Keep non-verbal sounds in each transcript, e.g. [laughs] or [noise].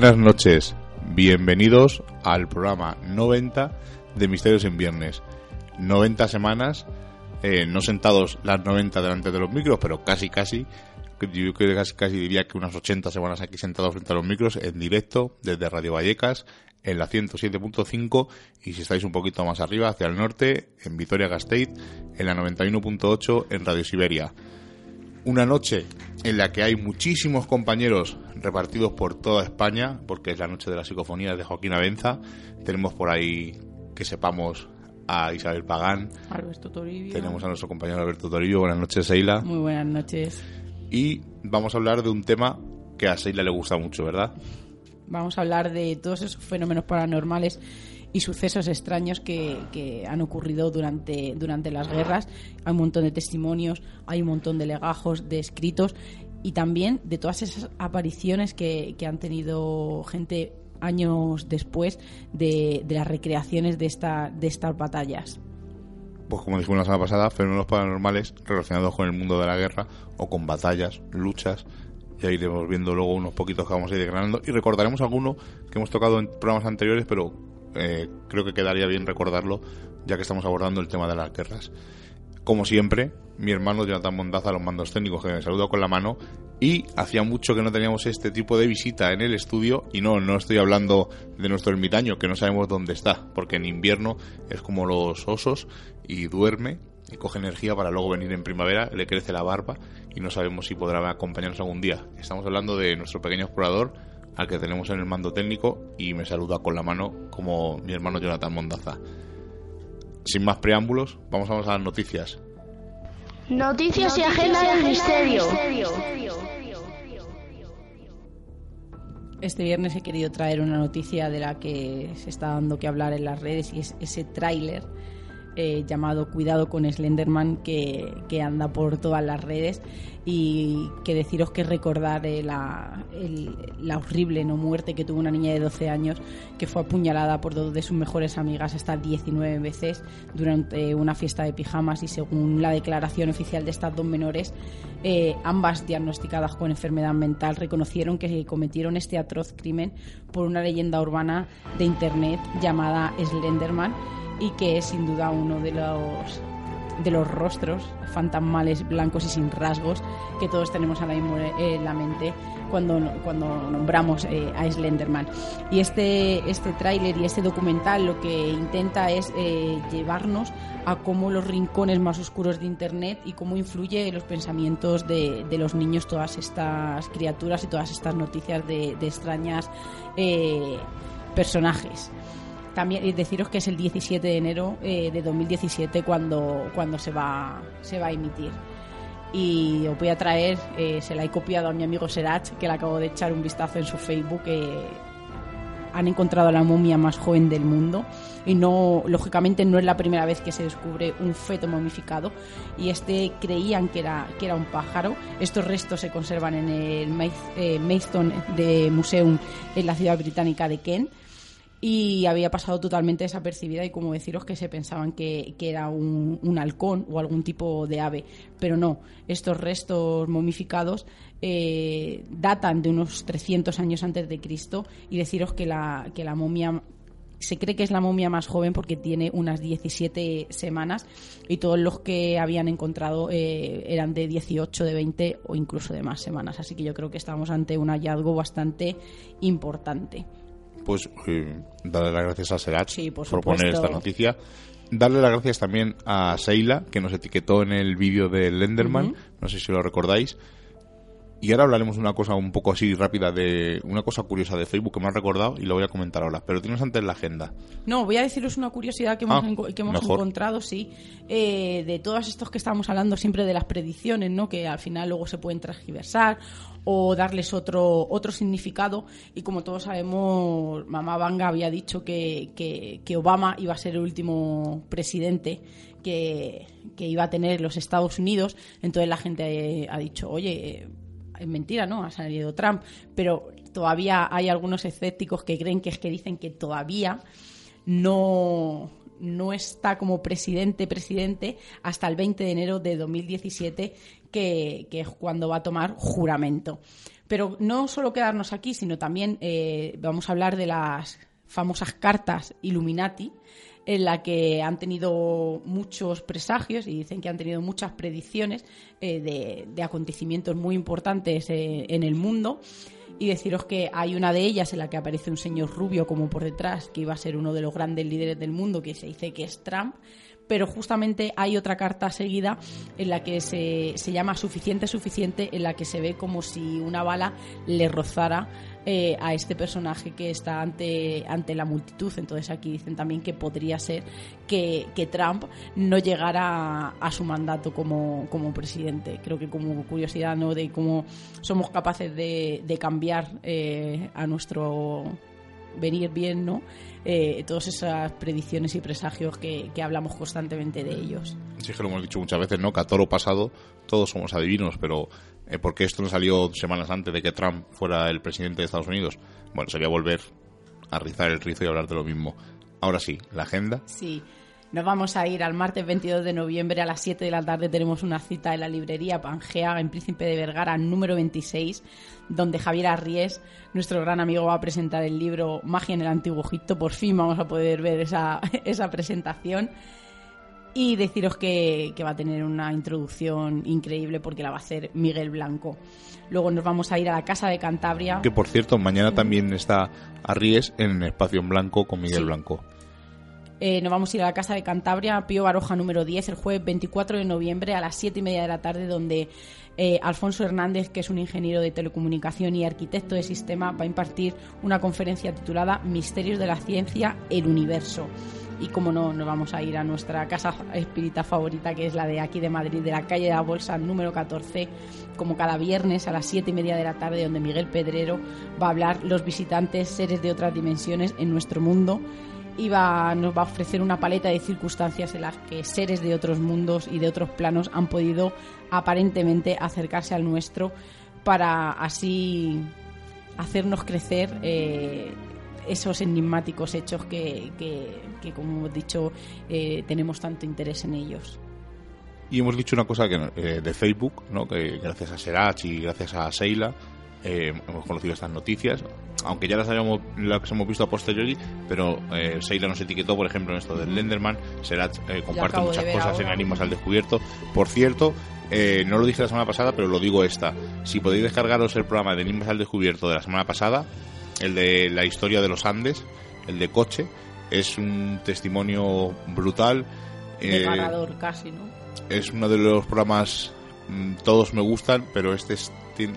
buenas noches, bienvenidos al programa 90 de Misterios en Viernes. 90 semanas, eh, no sentados las 90 delante de los micros, pero casi casi, yo creo que casi, casi diría que unas 80 semanas aquí sentados frente a los micros en directo desde Radio Vallecas en la 107.5 y si estáis un poquito más arriba hacia el norte en Vitoria Gasteiz en la 91.8 en Radio Siberia una noche en la que hay muchísimos compañeros repartidos por toda España, porque es la noche de las psicofonías de Joaquín Avenza. Tenemos por ahí, que sepamos, a Isabel Pagán. Alberto Toribio. Tenemos a nuestro compañero Alberto Toribio. Buenas noches. Muy buenas noches. Y vamos a hablar de un tema que a Seila le gusta mucho, ¿verdad? Vamos a hablar de todos esos fenómenos paranormales y sucesos extraños que, que, han ocurrido durante, durante las guerras. Hay un montón de testimonios, hay un montón de legajos, de escritos y también de todas esas apariciones que, que han tenido gente años después de, de las recreaciones de, esta, de estas batallas. Pues como dijimos la semana pasada, fenómenos paranormales relacionados con el mundo de la guerra o con batallas, luchas. Ya iremos viendo luego unos poquitos que vamos a ir desgranando y recordaremos alguno que hemos tocado en programas anteriores, pero eh, creo que quedaría bien recordarlo ya que estamos abordando el tema de las guerras. Como siempre, mi hermano Jonathan Mondaza, los mandos técnicos, que me saluda con la mano. Y hacía mucho que no teníamos este tipo de visita en el estudio. Y no, no estoy hablando de nuestro ermitaño, que no sabemos dónde está. Porque en invierno es como los osos y duerme y coge energía para luego venir en primavera, le crece la barba y no sabemos si podrá acompañarnos algún día. Estamos hablando de nuestro pequeño explorador al que tenemos en el mando técnico y me saluda con la mano como mi hermano Jonathan Mondaza. Sin más preámbulos, vamos a las noticias. Noticias y agenda del misterio. Este viernes he querido traer una noticia de la que se está dando que hablar en las redes y es ese tráiler eh, llamado Cuidado con Slenderman que, que, anda por todas las redes. Y que deciros que recordar eh, la, el, la, horrible no muerte que tuvo una niña de 12 años que fue apuñalada por dos de sus mejores amigas hasta 19 veces durante una fiesta de pijamas. Y según la declaración oficial de estas dos menores eh, ambas diagnosticadas con enfermedad mental reconocieron que cometieron este atroz crimen por una leyenda urbana de internet llamada Slenderman y que es sin duda uno de los de los rostros fantasmales blancos y sin rasgos que todos tenemos ahora mismo en la mente cuando, cuando nombramos eh, a Slenderman. Y este, este tráiler y este documental lo que intenta es eh, llevarnos a cómo los rincones más oscuros de Internet y cómo influye los pensamientos de, de los niños todas estas criaturas y todas estas noticias de, de extrañas eh, personajes también deciros que es el 17 de enero eh, de 2017 cuando, cuando se, va, se va a emitir. Y os voy a traer, eh, se la he copiado a mi amigo Serach, que le acabo de echar un vistazo en su Facebook. Eh, han encontrado a la momia más joven del mundo y no lógicamente no es la primera vez que se descubre un feto momificado y este creían que era que era un pájaro estos restos se conservan en el Maidstone de Museum en la ciudad británica de Kent y había pasado totalmente desapercibida y como deciros que se pensaban que, que era un, un, halcón o algún tipo de ave, pero no, estos restos momificados eh, datan de unos 300 años antes de Cristo y deciros que la, que la momia se cree que es la momia más joven porque tiene unas 17 semanas y todos los que habían encontrado eh, eran de 18, de 20 o incluso de más semanas. Así que yo creo que estamos ante un hallazgo bastante importante pues eh, darle las gracias a Serach por, poner esta noticia. Darle las gracias también a Seila, que nos etiquetó en el vídeo de Lenderman, no sé si lo recordáis. Y ahora hablaremos de una cosa un poco así rápida, de una cosa curiosa de Facebook que me ha recordado y lo voy a comentar ahora. Pero tienes antes la agenda. No, voy a deciros una curiosidad que hemos, ah, que hemos encontrado, sí, eh, de todos estos que estábamos hablando siempre de las predicciones, ¿no? Que al final luego se pueden transgiversar o darles otro, otro significado. Y como todos sabemos, Mamá Banga había dicho que, que, Obama iba a ser el último presidente que, que, iba a tener los Estados Unidos. Entonces la gente ha dicho, oye, es mentira, ¿no? Ha salido Trump. Pero todavía hay algunos escépticos que creen que es que dicen que todavía no, no está como presidente, presidente, hasta el 20 de enero de 2017, que, es cuando va a tomar juramento. Pero no solo quedarnos aquí, sino también eh, vamos a hablar de las famosas cartas Illuminati, en la que han tenido muchos presagios y dicen que han tenido muchas predicciones eh, de, acontecimientos muy importantes eh, en el mundo. Y deciros que hay una de ellas en la que aparece un señor rubio como por detrás, que iba a ser uno de los grandes líderes del mundo, que se dice que es Trump pero justamente hay otra carta seguida en la que se, se llama Suficiente, Suficiente, en la que se ve como si una bala le rozara eh, a este personaje que está ante, ante la multitud. Entonces aquí dicen también que podría ser que, Trump no llegara a, su mandato como, como, presidente. Creo que como curiosidad ¿no? de cómo somos capaces de, de cambiar eh, a nuestro venir bien, ¿no? Eh, todas esas predicciones y presagios que, hablamos constantemente de ellos. Sí, que lo hemos dicho muchas veces, ¿no? Que a toro pasado todos somos adivinos, pero eh, ¿por qué esto no salió semanas antes de que Trump fuera el presidente de Estados Unidos? Bueno, sería volver a rizar el rizo y hablar de lo mismo. Ahora sí, la agenda. Sí. Nos vamos a ir al martes 22 de noviembre a las 7 de la tarde. Tenemos una cita en la librería Pangea en Príncipe de Vergara, número 26, donde Javier Arries, nuestro gran amigo, va a presentar el libro Magia en el Antiguo Egipto. Por fin vamos a poder ver esa, [laughs] esa presentación. Y deciros que, va a tener una introducción increíble porque la va a hacer Miguel Blanco. Luego nos vamos a ir a la Casa de Cantabria. Que por cierto, mañana también está Arries en Espacio en Blanco con Miguel Blanco. Eh, nos vamos a ir a la Casa de Cantabria, Pío Baroja número 10, el jueves 24 de noviembre a las 7 y media de la tarde, donde eh, Alfonso Hernández, que es un ingeniero de telecomunicación y arquitecto de sistema, va a impartir una conferencia titulada Misterios de la Ciencia, el Universo. Y como no, nos vamos a ir a nuestra casa espírita favorita, que es la de aquí de Madrid, de la calle de la Bolsa número 14, como cada viernes a las 7 y media de la tarde, donde Miguel Pedrero va a hablar los visitantes, seres de otras dimensiones en nuestro mundo iba, nos va a ofrecer una paleta de circunstancias en las que seres de otros mundos y de otros planos han podido aparentemente acercarse al nuestro para así hacernos crecer eh, esos enigmáticos hechos que, que, como hemos dicho, eh, tenemos tanto interés en ellos. Y hemos dicho una cosa que, eh, de Facebook, ¿no? que gracias a Serach y gracias a Seila eh, hemos conocido estas noticias, aunque ya las habíamos, las hemos visto a posteriori, pero eh, Seila nos etiquetó, por ejemplo, en esto del Lenderman, será eh, comparte muchas cosas en Animas al Descubierto. Por cierto, eh, no lo dije la semana pasada, pero lo digo esta. Si podéis descargaros el programa de Animas al Descubierto de la semana pasada, el de la historia de los Andes, el de coche, es un testimonio brutal. Desgarrador casi, ¿no? Es uno de los programas mm, todos me gustan, pero este es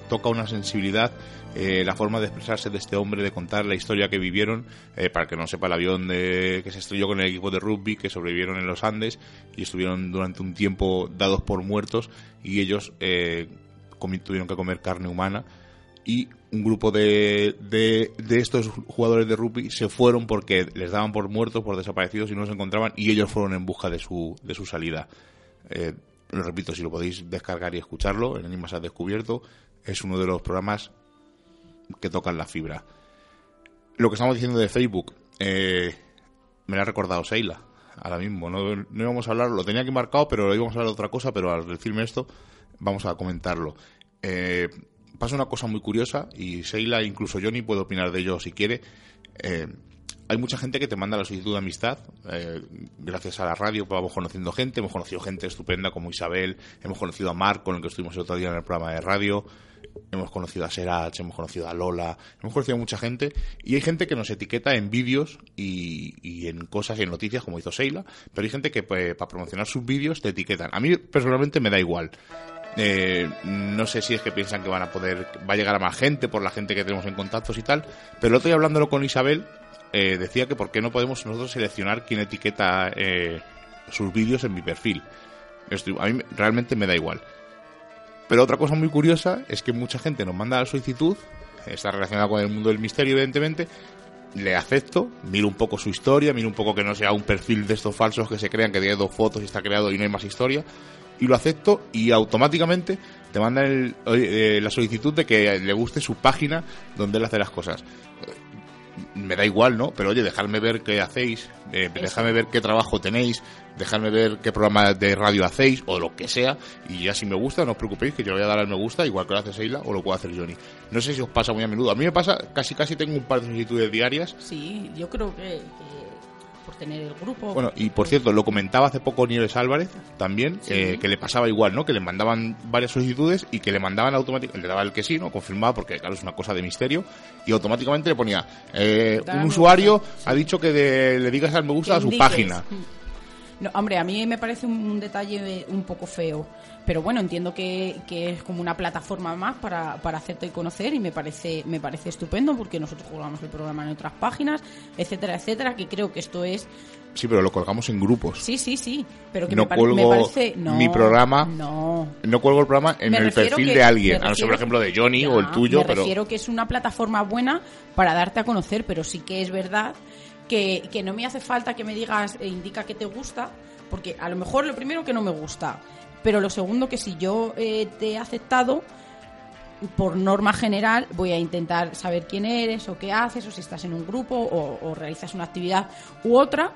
toca una sensibilidad, eh, la forma de expresarse de este hombre, de contar la historia que vivieron, eh, para que no sepa el avión que se estrelló con el equipo de rugby, que sobrevivieron en los Andes y estuvieron durante un tiempo dados por muertos y ellos eh, tuvieron que comer carne humana y un grupo de, de, estos jugadores de rugby se fueron porque les daban por muertos, por desaparecidos y no se encontraban y ellos fueron en busca de su, de su salida. Lo repito, si lo podéis descargar y escucharlo, el Animas ha descubierto, es uno de los programas que tocan la fibra. Lo que estamos diciendo de Facebook, eh, me la ha recordado Seila, ahora mismo. No, no íbamos a hablar, lo tenía aquí marcado, pero íbamos a hablar de otra cosa, pero al decirme esto, vamos a comentarlo. Eh, pasa una cosa muy curiosa y Seila, incluso Johnny, puede opinar de ello si quiere. Eh, hay mucha gente que te manda la solicitud de amistad. eh, gracias a la radio pues, vamos conociendo gente. Hemos conocido gente estupenda como Isabel. Hemos conocido a Marc, con el que estuvimos el otro día en el programa de radio. Hemos conocido a Serach, hemos conocido a Lola. Hemos conocido a mucha gente. Y hay gente que nos etiqueta en vídeos y, y en cosas y en noticias, como hizo Seila. Pero hay gente que pues, para promocionar sus vídeos te etiquetan. A mí personalmente me da igual. Eh, no sé si es que piensan que van a poder, va a llegar a más gente por la gente que tenemos en contactos y tal, pero el otro día hablándolo con Isabel, eh, decía que por qué no podemos nosotros seleccionar quién etiqueta eh, sus vídeos en mi perfil. A mí realmente me da igual. Pero otra cosa muy curiosa es que mucha gente nos manda la solicitud, está relacionada con el mundo del misterio, evidentemente, le acepto, miro un poco su historia, miro un poco que no sea un perfil de estos falsos que se crean que tiene dos fotos y está creado y no hay más historia, y lo acepto y automáticamente te mandan el- eh, la solicitud de que le guste su página donde él hace las cosas. Me da igual, ¿no? Pero oye, dejadme ver qué hacéis, eh, dejadme ver qué trabajo tenéis, dejadme ver qué programa de radio hacéis o lo que sea, y ya si me gusta, no os preocupéis que yo le voy a dar al me gusta, igual que lo hace Seila o lo puede hacer Johnny. No sé si os pasa muy a menudo. A mí me pasa, casi casi tengo un par de solicitudes diarias Sí, yo creo que, que por tener el grupo. Bueno, y por cierto, lo comentaba hace poco Nieves Álvarez también, Sí. eh, que le pasaba igual, ¿no? Que le mandaban varias solicitudes y que le mandaban automáticamente, le daba el que sí, ¿no? Confirmaba, porque claro, es una cosa de misterio, y automáticamente le ponía, eh, un usuario ha dicho que de- le digas al me gusta a su indiques. página. No, hombre, a mí me parece un detalle un poco feo. Pero bueno, entiendo que, que es como una plataforma más para, para hacerte conocer y me parece, me parece estupendo porque nosotros jugamos el programa en otras páginas, etcétera, etcétera, que creo que esto es... Sí, pero lo colgamos en grupos. Sí, sí, sí, pero que No me, me cuelgo parece... No, mi programa No, No cuelgo el programa en Me el refiero perfil que- de alguien, me a no ser, por refiero- ejemplo, de Johnny Ya, o el tuyo, me pero... refiero que es una plataforma buena para darte a conocer, pero sí que es verdad que, que no me hace falta que me digas e indica que te gusta, porque a lo mejor lo primero que no me gusta, pero lo segundo que si yo eh, te he aceptado, por norma general voy a intentar saber quién eres o qué haces o si estás en un grupo o, o realizas una actividad u otra.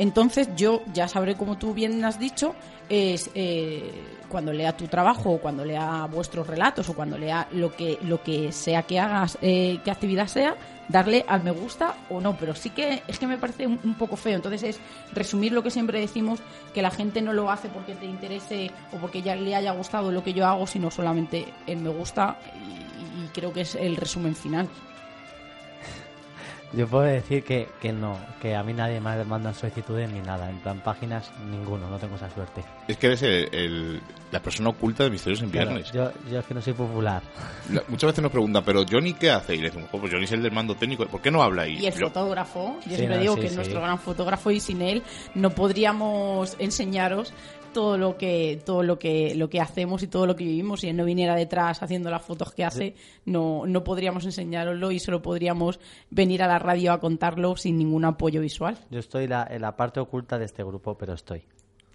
Entonces yo ya sabré, como tú bien has dicho, es eh, cuando lea tu trabajo o cuando lea vuestros relatos o cuando lea lo que lo que sea que hagas, eh, qué actividad sea, darle al me gusta o no. Pero sí que es que me parece un, poco feo. Entonces es resumir lo que siempre decimos, que la gente no lo hace porque te interese o porque ya le haya gustado lo que yo hago, sino solamente el me gusta y, y creo que es el resumen final. Yo puedo decir que, que no, que a mí nadie me manda solicitudes ni nada. En plan, páginas, ninguno, no tengo esa suerte. Es que eres el- el- la persona oculta de Misterios en Claro, Viernes. yo, yo es que no soy popular. La- Muchas veces nos preguntan, ¿pero Johnny qué hace? Y le decimos, "Oh, pues Johnny es el del mando técnico, ¿por qué no habla ahí? Y el Yo- fotógrafo, yo Sí, siempre no, digo sí, que es sí. nuestro gran fotógrafo y sin él no podríamos enseñaros todo lo que todo lo que lo que hacemos y todo lo que vivimos si él no viniera detrás haciendo las fotos que hace no no podríamos enseñároslo y solo podríamos venir a la radio a contarlo sin ningún apoyo visual Yo estoy la- en la parte oculta de este grupo, pero estoy.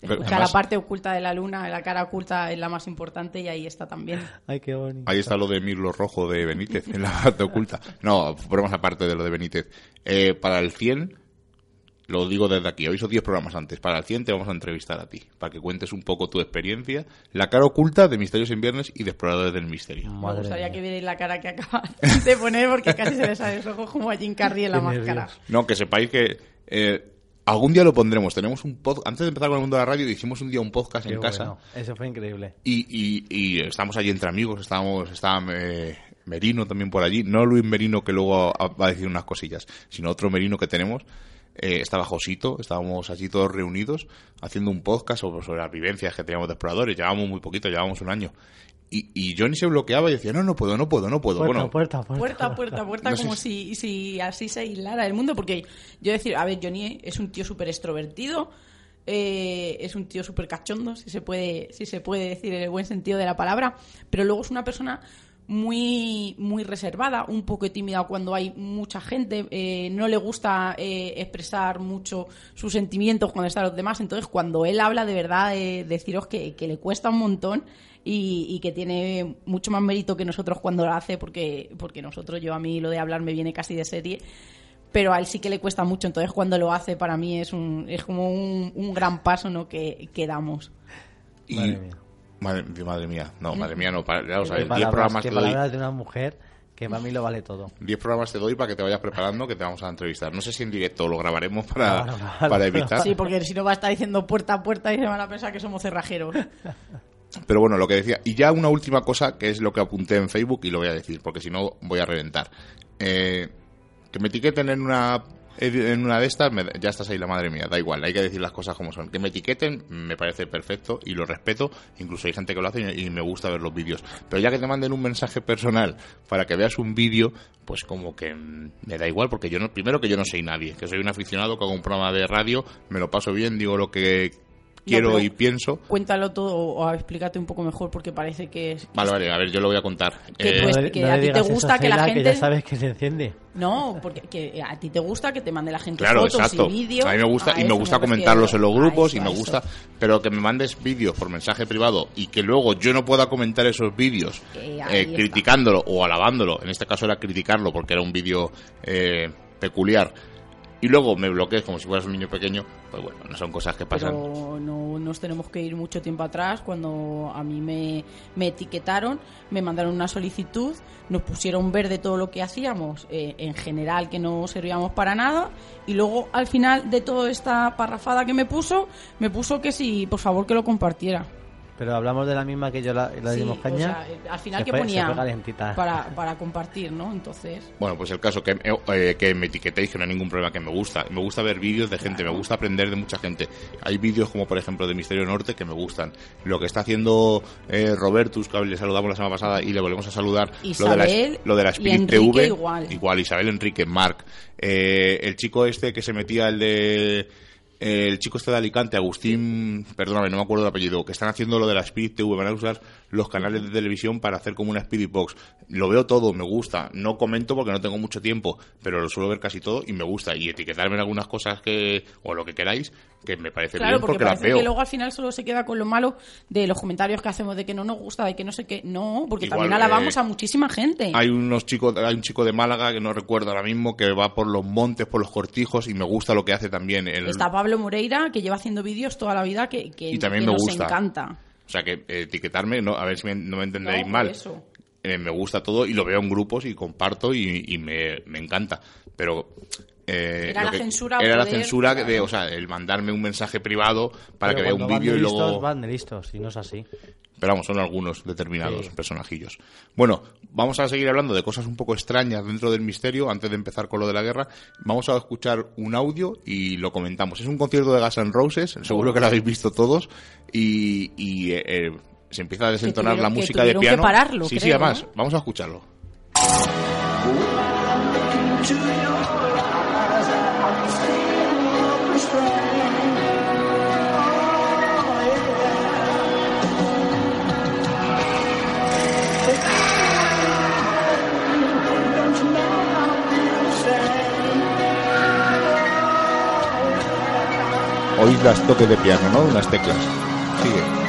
Pero o sea, además- la parte oculta de la luna la cara oculta es la más importante y ahí está también [laughs] Ay, qué bonito. Ahí está lo de Mirlo Rojo de Benítez, en la parte oculta. No, ponemos aparte de lo de Benítez. Eh, para el 100, lo digo desde aquí, aviso 10 programas antes. Para el 100 te vamos a entrevistar a ti, para que cuentes un poco tu experiencia, la cara oculta de Misterios en Viernes y de Exploradores del Misterio. me Madre gustaría mía. que vierais la cara que acaba de poner porque casi se le salen los ojos como a Jim Carrey en la máscara. No, que sepáis que eh, algún día lo pondremos. Tenemos un pod Antes de empezar con el mundo de la radio, hicimos un día un podcast Qué en casa. bueno. Eso fue increíble. Y, y, y estamos allí entre amigos, estábamos, estaba eh, Merino también por allí, no Luis Merino que luego va a decir unas cosillas, sino otro Merino que tenemos, eh, estaba Josito, estábamos allí todos reunidos haciendo un podcast sobre, sobre las vivencias que teníamos de exploradores, llevábamos muy poquito, llevábamos un año. Y, y Johnny se bloqueaba y decía, no, no puedo, no puedo, no puedo. Puerta, bueno, puerta, puerta. puerta puerta puerta No como si- si, si así se aislara el mundo porque yo decir a ver Johnny es un tío súper extrovertido eh, es un tío súper cachondo si se puede si se puede decir en el buen sentido de la palabra pero luego es una persona muy muy reservada un poco tímida cuando hay mucha gente eh, no le gusta eh, expresar mucho sus sentimientos cuando están los demás entonces cuando él habla de verdad eh, deciros que, que le cuesta un montón y, y que tiene mucho más mérito que nosotros cuando lo hace porque porque nosotros yo a mí lo de hablar me viene casi de serie pero a él sí que le cuesta mucho. Entonces, cuando lo hace, para mí es, un, es como un, un gran paso ¿no? que, que damos. Y, Madre mía. Madre, madre mía, no, madre mía, no. Para, ya lo sabes, 10 palabras, programas te doy. de una mujer que para mí lo vale todo. 10 programas te doy para que te vayas preparando que te vamos a entrevistar. No sé si en directo lo grabaremos para, No, no, no, para evitar. Sí, porque si no va a estar diciendo puerta a puerta y se van a pensar que somos cerrajeros. Pero bueno, lo que decía. Y ya una última cosa que es lo que apunté en Facebook y lo voy a decir, porque si no voy a reventar. Eh, que me etiqueten en una en una de estas, me- ya estás ahí la madre mía, da igual, hay que decir las cosas como son. Que me etiqueten me parece perfecto y lo respeto, incluso hay gente que lo hace y, y me gusta ver los vídeos. Pero ya que te manden un mensaje personal para que veas un vídeo, pues como que mm, me da igual, porque yo no, primero que yo no soy nadie, que soy un aficionado que hago un programa de radio, me lo paso bien, digo lo que quiero pero- y pienso. Cuéntalo todo o explícate un poco mejor porque parece que es... Vale, vale, a ver, yo lo voy a contar. Que Eh, pues- no le, que no a ti te gusta que la gente- ya sabes que se enciende. No, porque que a ti te gusta que te mande la gente Claro, fotos exacto. y vídeos. a mí me gusta A y me gusta refiero. comentarlos en los grupos eso, y me gusta, pero que me mandes vídeos por mensaje privado y que luego yo no pueda comentar esos vídeos Eh, eh, criticándolo o alabándolo, en este caso era criticarlo porque era un vídeo eh, peculiar y luego me bloquees como si fueras un niño pequeño, pues bueno, no son cosas que pasan. Pero no nos tenemos que ir mucho tiempo atrás. Cuando a mí me, me etiquetaron, me mandaron una solicitud, nos pusieron verde todo lo que hacíamos, eh, en general que no servíamos para nada, y luego al final de toda esta parrafada que me puso, me puso que sí, por favor que lo compartiera. Pero hablamos de la misma que yo la, la Sí, dimos o caña. sea, eh, al final se que fue- se ponía para, para compartir, ¿no? Entonces, Bueno, pues el caso que, eh, que me etiquetéis, que no hay ningún problema, que me gusta. Me gusta ver vídeos de gente, me gusta aprender de mucha gente. Hay vídeos como, por ejemplo, de Misterio Norte que me gustan. Lo que está haciendo eh, Robertus, que le saludamos la semana pasada y le volvemos a saludar. lo de la, Isabel lo de la y Enrique TV. igual. Igual, Isabel Enrique, Marc. Eh, el chico este que se metía, el de... el chico este de Alicante, Agustín, perdóname, no me acuerdo el apellido, que están haciendo lo de la Spirit TV, van a usar los canales de televisión para hacer como una Spirit Box. Lo veo todo, me gusta. No comento porque no tengo mucho tiempo, pero lo suelo ver casi todo y me gusta. Y etiquetarme en algunas cosas que, o lo que queráis, que me parece claro, bien porque, porque, las veo. que luego al final solo se queda con lo malo de los comentarios que hacemos de que no nos gusta, de que no sé qué. No, porque Igual, también alabamos eh, a muchísima gente. Hay unos chicos, hay un chico de Málaga que no recuerdo ahora mismo que va por los montes, por los cortijos y me gusta lo que hace también. El, Está Pablo Moreira, que lleva haciendo vídeos toda la vida, que, que, Y también que me nos gusta. encanta. O sea que eh, etiquetarme, no, a ver si me- no me entenderéis No, mal. eso. Eh, me gusta todo y lo veo en grupos y comparto y, y me, me encanta. Pero eh, Era la que- censura era la censura de, o sea, el mandarme un mensaje privado para Pero que vea un vídeo de y luego. van de listos, y no es así. Pero vamos, son algunos determinados Sí. personajillos. Bueno, vamos a seguir hablando de cosas un poco extrañas dentro del misterio antes de empezar con lo de la guerra. Vamos a escuchar un audio y lo comentamos. Es un concierto de Guns N' Roses, seguro que lo habéis visto todos, y, y, eh, eh, se empieza a desentonar tuvieron la que- música de tuvieron que piano. pararlo, sí, sí, además, ¿no? vamos a escucharlo. Oís las toques de piano, ¿no? Unas teclas. Sigue.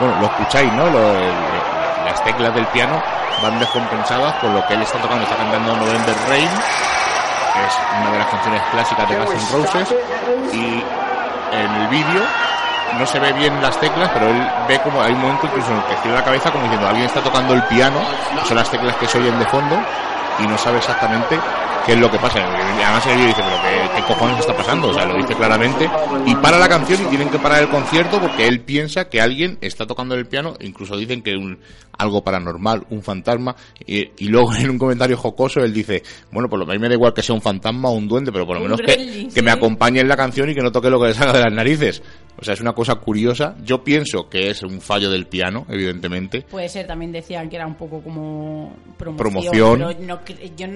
Bueno, lo escucháis, ¿no? Lo- el- las teclas del piano van descompensadas con lo que él está tocando. Está cantando November Rain, que es una de las canciones clásicas de Guns N' Roses. Y en el vídeo no se ve bien las teclas, pero él ve como hay un momento incluso en el que gira la cabeza como diciendo alguien está tocando el piano, son las teclas que se oyen de fondo y no sabe exactamente qué es lo que pasa. Además el vídeo dice, pero qué, qué cojones está pasando, o sea, lo dice claramente. Y para la canción y tienen que parar el concierto porque él piensa que alguien está tocando el piano, incluso dicen que un algo paranormal, un fantasma. Y, y luego en un comentario jocoso él dice, bueno, por lo menos me da igual que sea un fantasma o un duende, pero por lo menos que, que me acompañe en la canción y que no toque lo que le salga de las narices. O sea, es una cosa curiosa. Yo pienso que es un fallo del piano, evidentemente. Puede ser, también decían que era un poco como promoción. Promoción. no yo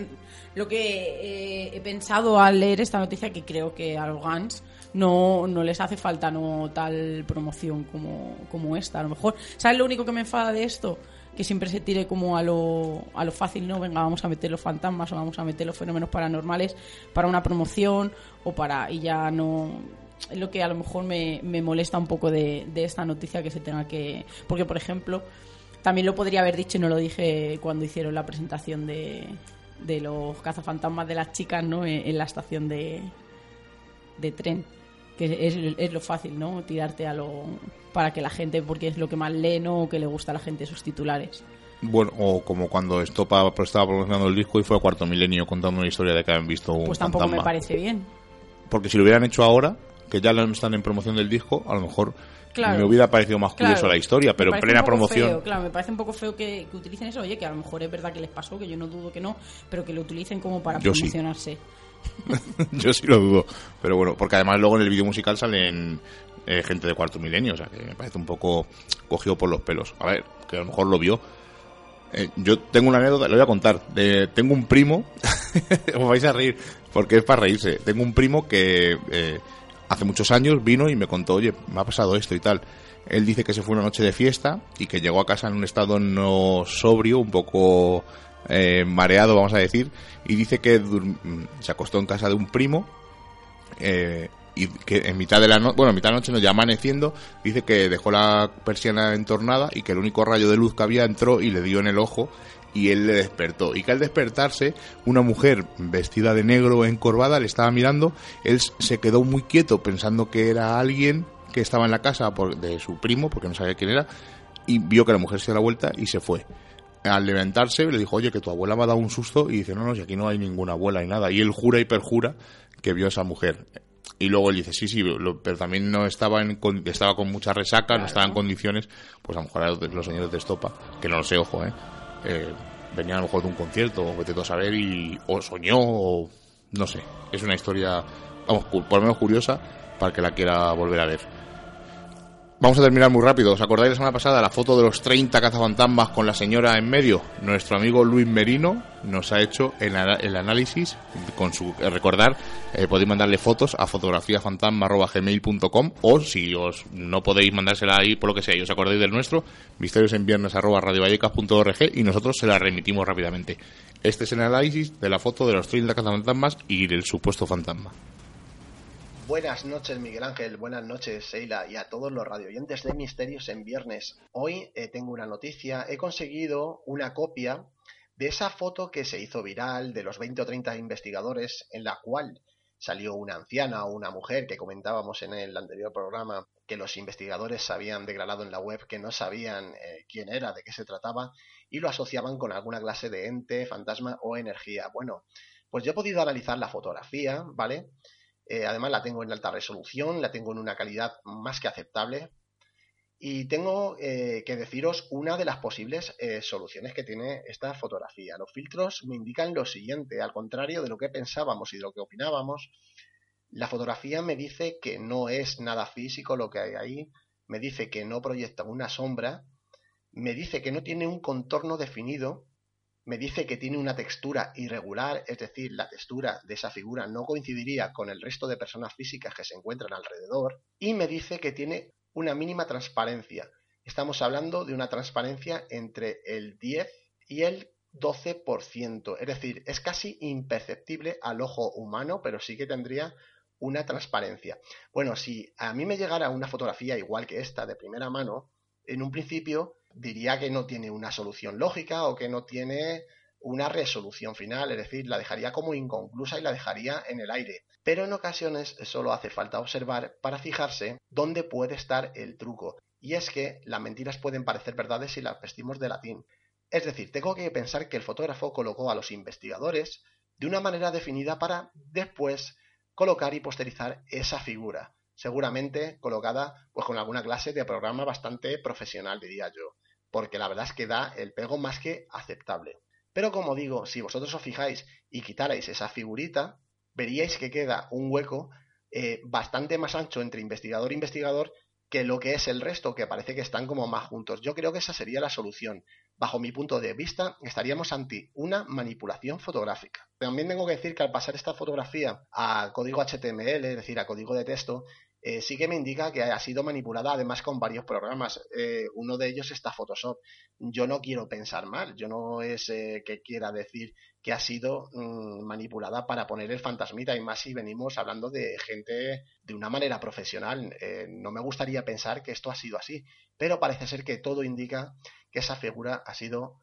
lo que eh, he pensado al leer esta noticia que creo que a los Guns no, no les hace falta no tal promoción como, como esta. A lo mejor, ¿sabes lo único que me enfada de esto? Que siempre se tire como a lo, a lo fácil, ¿no? Venga, vamos a meter los fantasmas o vamos a meter los fenómenos paranormales para una promoción o para... y ya no es lo que a lo mejor me, me molesta un poco de, de esta noticia que se tenga que... Porque, por ejemplo, también lo podría haber dicho y no lo dije cuando hicieron la presentación de, de los cazafantasmas de las chicas, ¿no? En, en la estación de, de tren. Que es, es lo fácil, ¿no? Tirarte a lo... para que la gente, porque es lo que más lee, ¿no? O que le gusta a la gente sus titulares. Bueno, o como cuando Estopa estaba promocionando el disco y fue a Cuarto Milenio contando una historia de que habían visto un Pues tampoco me fantasma. parece bien. Porque si lo hubieran hecho ahora, que ya no están en promoción del disco, a lo mejor Claro. me hubiera parecido más curioso Claro. la historia, pero en plena promoción. feo, claro, me parece un poco feo que, que utilicen eso. Oye, que a lo mejor es verdad que les pasó, que yo no dudo que no, pero que lo utilicen como para Yo sí. promocionarse. [laughs] Yo sí lo dudo. Pero bueno, porque además luego en el vídeo musical salen eh, gente de cuarto milenio, o sea que me parece un poco cogido por los pelos. A ver, que a lo mejor lo vio. Eh, yo tengo una anécdota, lo voy a contar. Tengo un primo, [laughs] os vais a reír, porque es para reírse. Tengo un primo que eh, hace muchos años vino y me contó, oye, me ha pasado esto y tal. Él dice que se fue una noche de fiesta y que llegó a casa en un estado no sobrio, un poco eh, mareado, vamos a decir, y dice que dur- se acostó en casa de un primo eh, y que en mitad de la noche, bueno, en mitad de la noche, no, ya amaneciendo, dice que dejó la persiana entornada y que el único rayo de luz que había entró y le dio en el ojo y él le despertó. Y que al despertarse, una mujer vestida de negro encorvada le estaba mirando, él se quedó muy quieto pensando que era alguien que estaba en la casa por- de su primo, porque no sabía quién era, y vio que la mujer se dio la vuelta y se fue. Al levantarse le dijo, oye, que tu abuela me ha dado un susto y dice, no, no, si aquí no hay ninguna abuela ni nada. Y él jura y perjura que vio a esa mujer. Y luego él dice, sí, sí, lo- pero también no estaba en, con- estaba con mucha resaca, no estaba en condiciones, pues a lo mejor los señores de estopa, que no lo sé, ojo, eh, eh, venían a lo mejor de un concierto, o vete a saber, y, o soñó, o no sé. Es una historia, vamos, por lo menos curiosa, para que la quiera volver a ver. Vamos a terminar muy rápido. ¿Os acordáis la semana pasada la foto de los 30 cazafantasmas con la señora en medio? Nuestro amigo Luis Merino nos ha hecho el, el análisis con su eh, recordar. eh, podéis mandarle fotos a fotografiafantasma@gmail.com o si os no podéis mandársela ahí por lo que sea y os acordáis del nuestro, misterios en viernes y nosotros se la remitimos rápidamente. Este es el análisis de la foto de los 30 cazafantasmas y del supuesto fantasma. Buenas noches, Miguel Ángel. Buenas noches, Seila, y a todos los radioyentes de Misterios en Viernes. Hoy eh, tengo una noticia. He conseguido una copia de esa foto que se hizo viral de los 20 o 30 investigadores, en la cual salió una anciana o una mujer que comentábamos en el anterior programa que los investigadores habían declarado en la web que no sabían eh, quién era, de qué se trataba, y lo asociaban con alguna clase de ente, fantasma o energía. Bueno, pues yo he podido analizar la fotografía, ¿vale? Eh, además la tengo en alta resolución, la tengo en una calidad más que aceptable. Y tengo eh, que deciros una de las posibles eh, soluciones que tiene esta fotografía. Los filtros me indican lo siguiente, al contrario de lo que pensábamos y de lo que opinábamos, la fotografía me dice que no es nada físico lo que hay ahí, me dice que no proyecta una sombra, me dice que no tiene un contorno definido, me dice que tiene una textura irregular, es decir, la textura de esa figura no coincidiría con el resto de personas físicas que se encuentran alrededor, y me dice que tiene una mínima transparencia. Estamos hablando de una transparencia entre el 10 y el 12%, es decir, es casi imperceptible al ojo humano, pero sí que tendría una transparencia. Bueno, si a mí me llegara una fotografía igual que esta de primera mano, en un principio diría que no tiene una solución lógica o que no tiene una resolución final, es decir, la dejaría como inconclusa y la dejaría en el aire. Pero en ocasiones solo hace falta observar para fijarse dónde puede estar el truco. Y es que las mentiras pueden parecer verdades si las vestimos de latín. Es decir, tengo que pensar que el fotógrafo colocó a los investigadores de una manera definida para después colocar y posterizar esa figura, seguramente colocada pues con alguna clase de programa bastante profesional, diría yo, porque la verdad es que da el pego más que aceptable. Pero como digo, si vosotros os fijáis y quitarais esa figurita, veríais que queda un hueco eh, bastante más ancho entre investigador e investigador que lo que es el resto, que parece que están como más juntos. Yo creo que esa sería la solución. Bajo mi punto de vista, estaríamos ante una manipulación fotográfica. También tengo que decir que al pasar esta fotografía a código HTML, es decir, a código de texto, eh, sí que me indica que ha sido manipulada además con varios programas. Eh, uno de ellos está Photoshop. Yo no quiero pensar mal, yo no es eh, que quiera decir que ha sido mm, manipulada para poner el fantasmita y más si venimos hablando de gente de una manera profesional. no me gustaría pensar que esto ha sido así, pero parece ser que todo indica que esa figura ha sido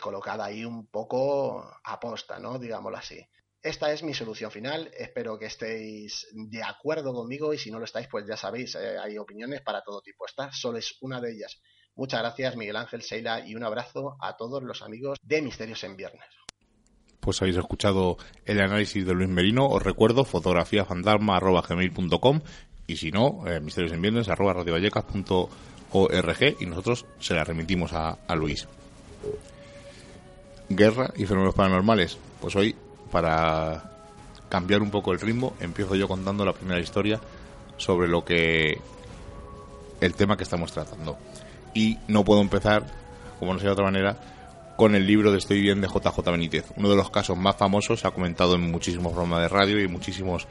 colocada ahí un poco aposta, ¿no? Digámoslo así. Esta es mi solución final. Espero que estéis de acuerdo conmigo y si no lo estáis, pues ya sabéis, eh, hay opiniones para todo tipo. Esta solo es una de ellas. Muchas gracias, Miguel Ángel, Seila, y un abrazo a todos los amigos de Misterios en Viernes. Pues habéis escuchado el análisis de Luis Merino. Os recuerdo fotografiafantasma.gmail.com y si no, eh, misterios en viernes y nosotros se la remitimos a Luis. Guerra y fenómenos paranormales. Pues hoy para cambiar un poco el ritmo, empiezo yo contando la primera historia sobre lo que el tema que estamos tratando. Y no puedo empezar, como no sé de otra manera, con el libro de Estoy bien de JJ Benítez. Uno de los casos más famosos, se ha comentado en muchísimos programas de radio y muchísimos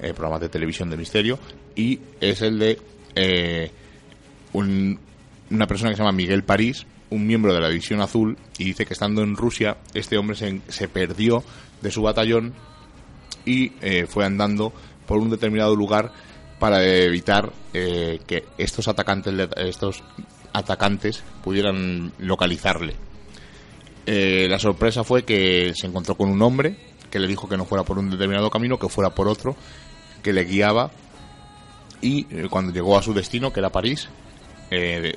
eh, programas de televisión de misterio, y es el de eh, una persona que se llama Miguel París, un miembro de la División Azul, y dice que estando en Rusia, este hombre se, se perdió de su batallón y eh, fue andando por un determinado lugar para evitar eh, que estos atacantes estos atacantes pudieran localizarle. Eh, la sorpresa fue que se encontró con un hombre que le dijo que no fuera por un determinado camino, que fuera por otro, que le guiaba y cuando llegó a su destino, que era París,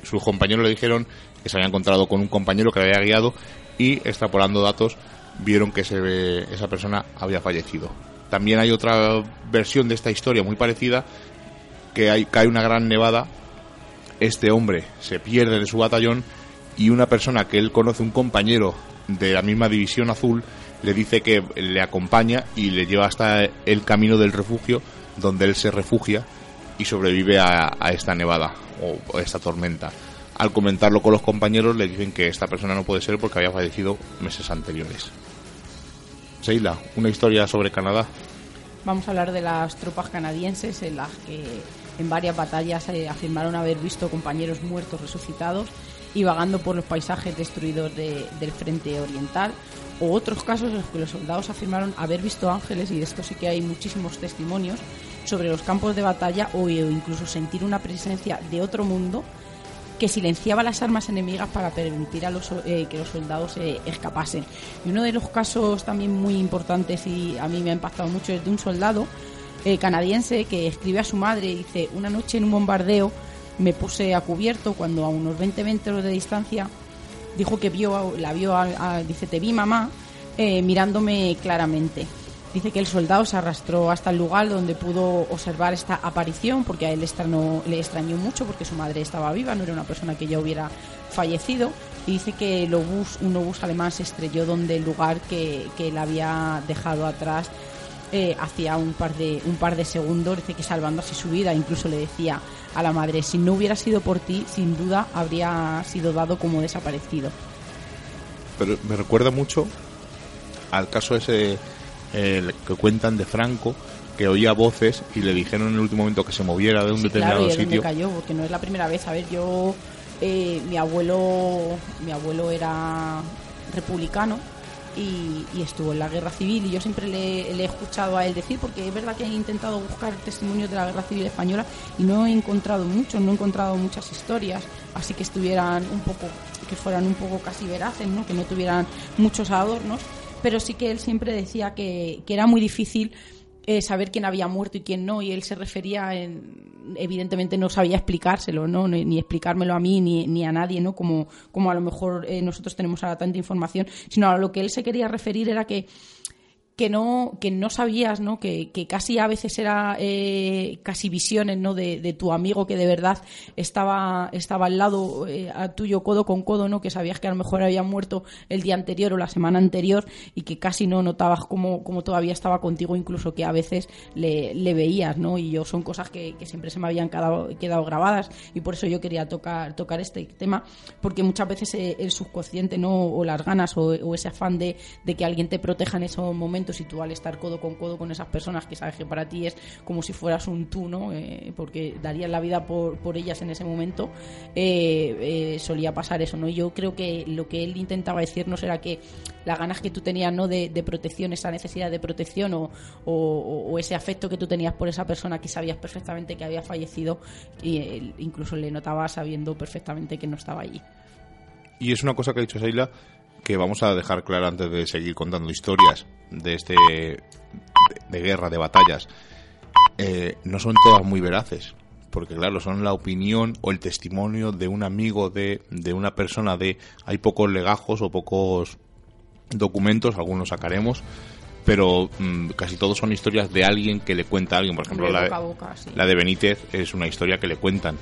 sus compañeros le dijeron que se había encontrado con un compañero que le había guiado y extrapolando datos vieron que esa persona había fallecido. También hay otra versión de esta historia muy parecida, que cae una gran nevada, este hombre se pierde de su batallón y una persona que él conoce, un compañero de la misma división azul, le dice que le acompaña y le lleva hasta el camino del refugio donde él se refugia y sobrevive a, esta nevada o a esta tormenta. Al comentarlo con los compañeros le dicen que esta persona no puede ser porque había fallecido meses anteriores. Seila, una historia sobre Canadá. Vamos a hablar de las tropas canadienses en las que en varias batallas afirmaron haber visto compañeros muertos resucitados y vagando por los paisajes destruidos del frente oriental o otros casos en los que los soldados afirmaron haber visto ángeles y de esto sí que hay muchísimos testimonios sobre los campos de batalla o incluso sentir una presencia de otro mundo que silenciaba las armas enemigas para permitir a los, eh, que los soldados eh, escapasen. Y uno de los casos también muy importantes y a mí me ha impactado mucho es de un soldado eh, canadiense que escribe a su madre y dice, una noche en un bombardeo me puse a cubierto cuando a unos 20 metros de distancia dijo que vio, la vio, dice, te vi mamá mirándome claramente. Dice que el soldado se arrastró hasta el lugar donde pudo observar esta aparición, porque a él le extrañó mucho porque su madre estaba viva, no era una persona que ya hubiera fallecido. Y dice que el obús, un obús alemán se estrelló donde el lugar que, que él había dejado atrás eh, hacía un par, de, un par de segundos. Dice que salvando así su vida, incluso le decía a la madre, si no hubiera sido por ti, sin duda habría sido dado como desaparecido. Pero me recuerda mucho al caso ese eh, que cuentan de Franco que oía voces y le dijeron en el último momento que se moviera de un determinado claro, y sitio. cayó, porque no es la primera vez. A ver, yo, eh, mi abuelo, mi abuelo era republicano y, estuvo en la guerra civil y yo siempre le, he escuchado a él decir, porque es verdad que he intentado buscar testimonios de la guerra civil española y no he encontrado muchos, no he encontrado muchas historias, así que estuvieran un poco, que fueran un poco casi veraces, ¿no? que no tuvieran muchos adornos pero sí que él siempre decía que, era muy difícil eh, saber quién había muerto y quién no, y él se refería, en, evidentemente no sabía explicárselo, ¿no? Ni, explicármelo a mí ni, ni, a nadie, ¿no? Como, como a lo mejor eh, nosotros tenemos ahora tanta información, sino a lo que él se quería referir era que que no, que no sabías, ¿no? Que, que casi a veces era eh, casi visiones, ¿no? De, de, tu amigo que de verdad estaba, estaba al lado eh, tuyo codo con codo, ¿no? Que sabías que a lo mejor había muerto el día anterior o la semana anterior y que casi no notabas cómo, cómo todavía estaba contigo, incluso que a veces le, veías, ¿no? Y yo son cosas que, que siempre se me habían quedado, quedado, grabadas y por eso yo quería tocar, tocar este tema, porque muchas veces eh, el subconsciente, ¿no? O las ganas o, o ese afán de, de que alguien te proteja en esos momentos y tú al estar codo con codo con esas personas que sabes que para ti es como si fueras un tú, ¿no? Eh, porque darías la vida por, por, ellas en ese momento, eh, eh, solía pasar eso, ¿no? Y yo creo que lo que él intentaba decirnos era que las ganas que tú tenías, ¿no? De, protección, esa necesidad de protección o, o, ese afecto que tú tenías por esa persona que sabías perfectamente que había fallecido e incluso le notabas sabiendo perfectamente que no estaba allí. Y es una cosa que ha dicho Seila que vamos a dejar clara antes de seguir contando historias de este de, de guerra, de batallas, eh, no son todas muy veraces. Porque claro, son la opinión o el testimonio de un amigo, de, de una persona, de hay pocos legajos o pocos documentos, algunos sacaremos, pero mmm, casi todos son historias de alguien que le cuenta a alguien. Por ejemplo, la, boca a boca, sí. la de Benítez es una historia que le cuentan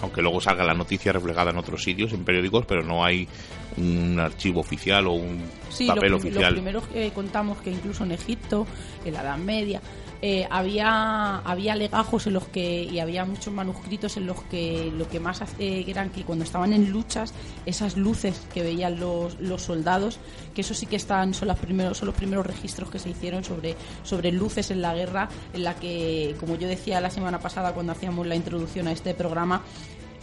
aunque luego salga la noticia reflejada en otros sitios, en periódicos, pero no hay un archivo oficial o un sí, papel lo, oficial. Lo primero que contamos que incluso en Egipto, en la Edad Media, eh, había, había legajos en los que, y había muchos manuscritos en los que lo que más hace eran que cuando estaban en luchas, esas luces que veían los, los soldados, que eso sí que están, son, las primeros, son los primeros registros que se hicieron sobre, sobre luces en la guerra, en la que, como yo decía la semana pasada cuando hacíamos la introducción a este programa,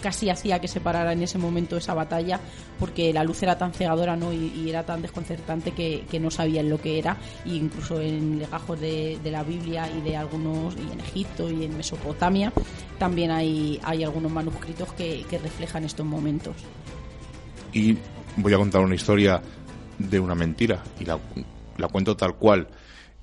casi hacía que se parara en ese momento esa batalla porque la luz era tan cegadora ¿no? y, y era tan desconcertante que, no sabían lo que era. E incluso en legajos de, de, la Biblia y de algunos y en Egipto y en Mesopotamia también hay, hay algunos manuscritos que, que reflejan estos momentos. Y voy a contar una historia de una mentira y la, la cuento tal cual.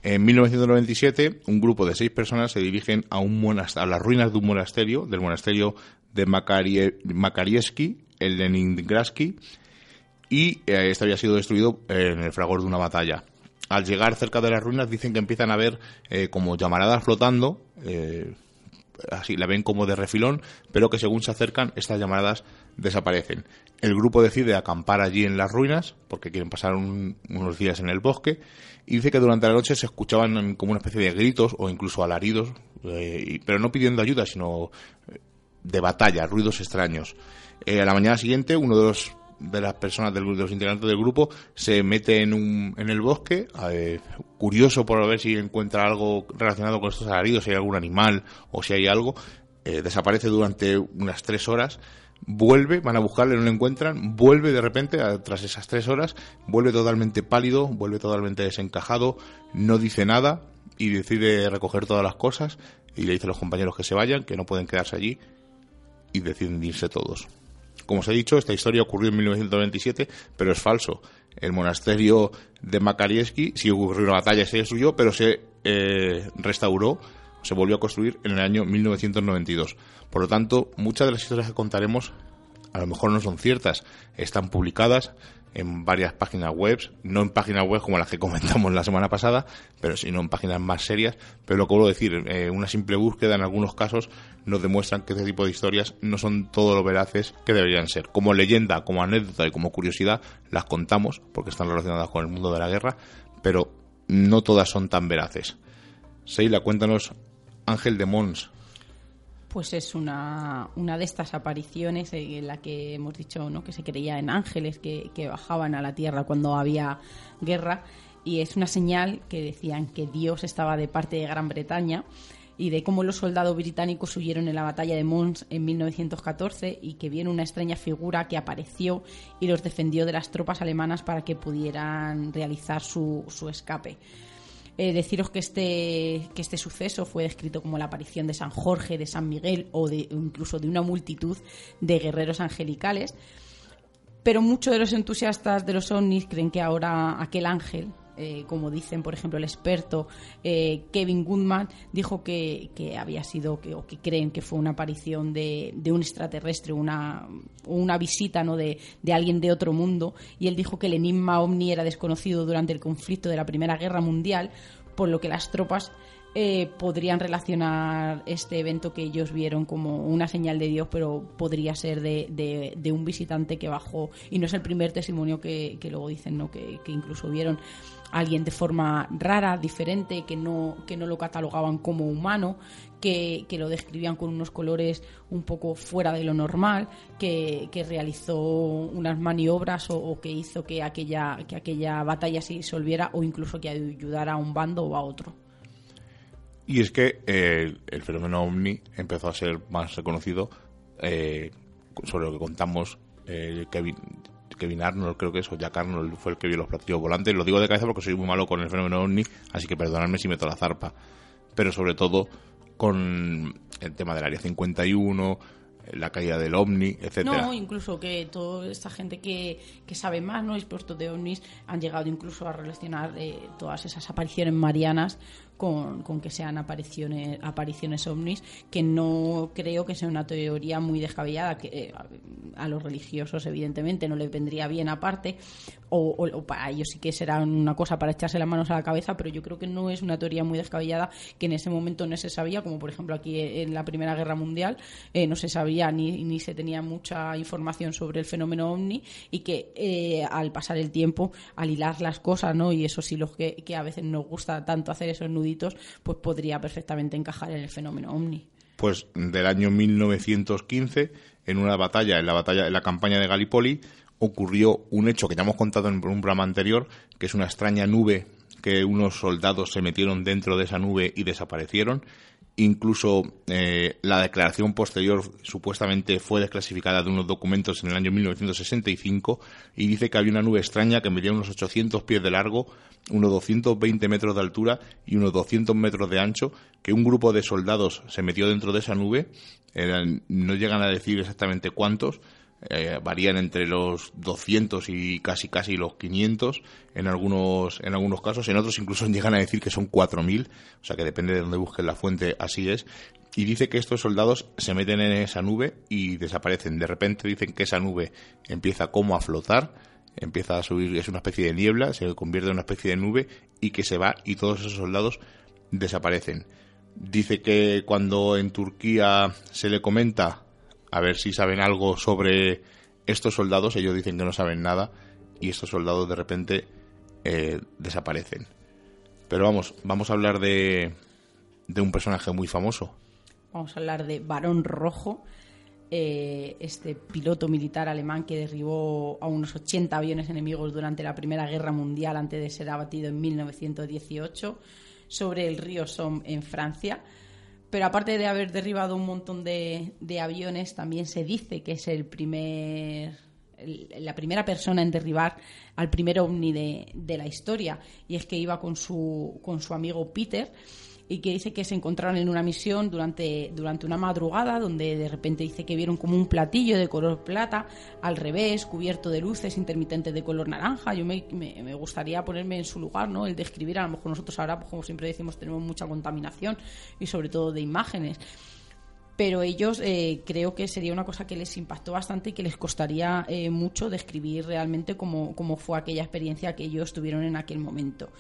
En 1997, un grupo de seis personas se dirigen a, un a las ruinas de un monasterio, del monasterio de Makarie Makarieski, el Leningradsky, y eh, este había sido destruido en el fragor de una batalla. Al llegar cerca de las ruinas dicen que empiezan a ver eh, como llamaradas flotando, eh, así la ven como de refilón, pero que según se acercan estas llamaradas desaparecen. El grupo decide acampar allí en las ruinas porque quieren pasar un, unos días en el bosque y dice que durante la noche se escuchaban como una especie de gritos o incluso alaridos, eh, pero no pidiendo ayuda, sino de batalla, ruidos extraños. Eh, a la mañana siguiente, uno de los de las personas de los integrantes del grupo se mete en, un, en el bosque, eh, curioso por ver si encuentra algo relacionado con estos alaridos, si hay algún animal o si hay algo, eh, desaparece durante unas tres horas, vuelve, van a buscarle, no lo encuentran, vuelve de repente, tras esas tres horas, vuelve totalmente pálido, vuelve totalmente desencajado, no dice nada y decide recoger todas las cosas y le dice a los compañeros que se vayan, que no pueden quedarse allí y deciden irse todos. Como os he dicho, esta historia ocurrió en 1927, pero es falso. El monasterio de Makarieski sí ocurrió una batalla, se destruyó, pero se eh, restauró, se volvió a construir en el año 1992. Por lo tanto, muchas de las historias que contaremos a lo mejor no son ciertas, están publicadas en varias páginas web, no en páginas web como las que [laughs] comentamos la semana pasada, pero sino en páginas más serias. Pero lo que vuelvo a decir, eh, una simple búsqueda en algunos casos nos demuestran que este tipo de historias no son todo lo veraces que deberían ser. Como leyenda, como anécdota y como curiosidad las contamos porque están relacionadas con el mundo de la guerra, pero no todas son tan veraces. Seila, cuéntanos Ángel de Mons, pues es una, una de estas apariciones en la que hemos dicho ¿no? que se creía en ángeles que, que, bajaban a la tierra cuando había guerra y es una señal que decían que Dios estaba de parte de Gran Bretaña y de cómo los soldados británicos huyeron en la batalla de Mons en 1914 y que viene una extraña figura que apareció y los defendió de las tropas alemanas para que pudieran realizar su, su escape. Eh, deciros que este, que este suceso fue descrito como la aparición de San Jorge, de San Miguel o de, incluso de una multitud de guerreros angelicales. Pero muchos de los entusiastas de los ovnis creen que ahora aquel ángel, eh, como dicen, por ejemplo, el experto eh, Kevin Goodman, dijo que, que había sido, que, o que creen que fue una aparición de, de un extraterrestre, una, una visita ¿no? de, de, alguien de otro mundo, y él dijo que el enigma ovni era desconocido durante el conflicto de la Primera Guerra Mundial, por lo que las tropas eh, podrían relacionar este evento que ellos vieron como una señal de Dios, pero podría ser de, de, un visitante que bajó. Y no es el primer testimonio que, que luego dicen, ¿no? Que, incluso vieron alguien de forma rara, diferente, que no, que no lo catalogaban como humano, que, que lo describían con unos colores un poco fuera de lo normal, que, que realizó unas maniobras o, que hizo que aquella, que aquella batalla se disolviera o incluso que ayudara a un bando o a otro. Y es que eh, el fenómeno ovni empezó a ser más reconocido eh, sobre lo que contamos eh, Kevin, Kevin Arnold, creo que eso, Jack Arnold fue el que vio los platillos volantes. Lo digo de cabeza porque soy muy malo con el fenómeno ovni, así que perdonadme si meto la zarpa. Pero sobre todo con el tema del Área 51, la caída del ovni, etcétera. No, incluso que toda esta gente que, que sabe más, ¿no? Expertos de ovnis han llegado incluso a relacionar eh, todas esas apariciones marianas con, con, que sean apariciones, apariciones ovnis, que no creo que sea una teoría muy descabellada, que eh, a los religiosos evidentemente no les vendría bien aparte, o, o, para ellos sí que será una cosa para echarse las manos a la cabeza, pero yo creo que no es una teoría muy descabellada que en ese momento no se sabía, como por ejemplo aquí en la Primera Guerra Mundial, eh, no se sabía ni, ni se tenía mucha información sobre el fenómeno ovni y que eh, al pasar el tiempo, al hilar las cosas, ¿no? y eso sí, los que, que a veces nos gusta tanto hacer esos nuditos, pues podría perfectamente encajar en el fenómeno ovni. Pues del año 1915, en una batalla, en la batalla, en la campaña de Gallipoli, ocurrió un hecho que ya hemos contado en un programa anterior, que es una extraña nube que unos soldados se metieron dentro de esa nube y desaparecieron. Incluso eh, la declaración posterior supuestamente fue desclasificada de unos documentos en el año 1965 y dice que había una nube extraña que medía unos 800 pies de largo, unos 220 metros de altura y unos 200 metros de ancho, que un grupo de soldados se metió dentro de esa nube. Eran, no llegan a decir exactamente cuántos, eh, varían entre los 200 y casi casi los 500 en algunos en algunos casos. En otros incluso [laughs] llegan a decir que son 4000 o sea que depende de dónde busquen la fuente así es. Y dice que estos soldados se meten en esa nube y desaparecen. De repente dicen que esa nube empieza como a flotar empieza a subir es una especie de niebla se convierte en una especie de nube y que se va y todos esos soldados desaparecen. Dice que cuando en Turquía se le comenta a ver si saben algo sobre estos soldados. Ellos dicen que no saben nada y estos soldados de repente eh, desaparecen. Pero vamos, vamos a hablar de, de un personaje muy famoso. Vamos a hablar de Barón Rojo, eh, este piloto militar alemán que derribó a unos 80 aviones enemigos durante la Primera Guerra Mundial antes de ser abatido en 1918 sobre el río Somme en Francia. Pero aparte de haber derribado un montón de, de aviones, también se dice que es el primer la primera persona en derribar al primer ovni de, de, la historia. Y es que iba con su, con su amigo Peter y que dice que se encontraron en una misión durante, durante una madrugada donde de repente dice que vieron como un platillo de color plata al revés, cubierto de luces intermitentes de color naranja. Yo me, me, me gustaría ponerme en su lugar, ¿no? El describir, a lo mejor nosotros ahora, pues, como siempre decimos, tenemos mucha contaminación y sobre todo de imágenes pero ellos eh, creo que sería una cosa que les impactó bastante y que les costaría eh, mucho describir realmente cómo, cómo, fue aquella experiencia que ellos tuvieron en aquel momento.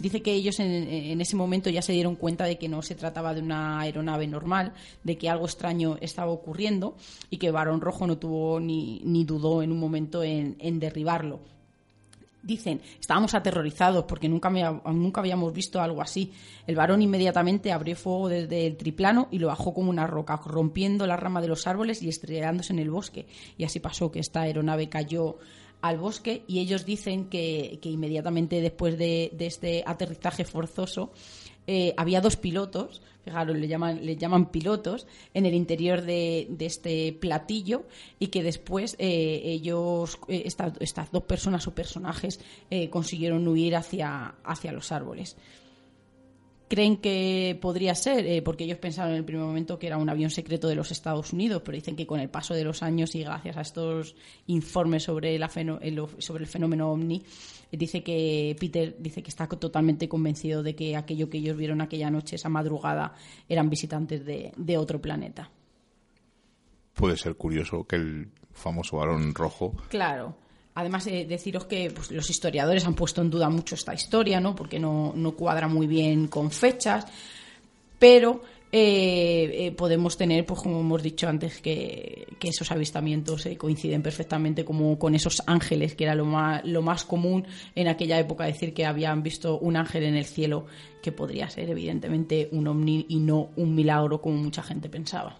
Dice que ellos en, en, ese momento ya se dieron cuenta de que no se trataba de una aeronave normal, de que algo extraño estaba ocurriendo y que Barón Rojo no tuvo ni, ni dudó en un momento en, en derribarlo Dicen, estábamos aterrorizados porque nunca, nunca habíamos visto algo así. El varón inmediatamente abrió fuego desde el triplano y lo bajó como una roca, rompiendo la rama de los árboles y estrellándose en el bosque. Y así pasó que esta aeronave cayó al bosque y ellos dicen que, que inmediatamente después de, de, este aterrizaje forzoso eh, había dos pilotos, fijaros, le llaman, le llaman pilotos, en el interior de, de este platillo y que después eh, ellos, eh, estas, dos personas o personajes, eh, consiguieron huir hacia, hacia los árboles. Creen que podría ser, porque ellos pensaron en el primer momento que era un avión secreto de los Estados Unidos, pero dicen que con el paso de los años y gracias a estos informes sobre, la sobre el fenómeno ovni, dice que Peter dice que está totalmente convencido de que aquello que ellos vieron aquella noche, esa madrugada, eran visitantes de, de otro planeta. Puede ser curioso que el famoso varón rojo. Claro Además, eh, deciros que pues, los historiadores han puesto en duda mucho esta historia, ¿no? Porque no, no cuadra muy bien con fechas, pero eh, eh, podemos tener, pues como hemos dicho antes, que, esos avistamientos eh, coinciden perfectamente como con esos ángeles, que era lo más, lo más común en aquella época, decir que habían visto un ángel en el cielo, que podría ser evidentemente un ovni y no un milagro como mucha gente pensaba.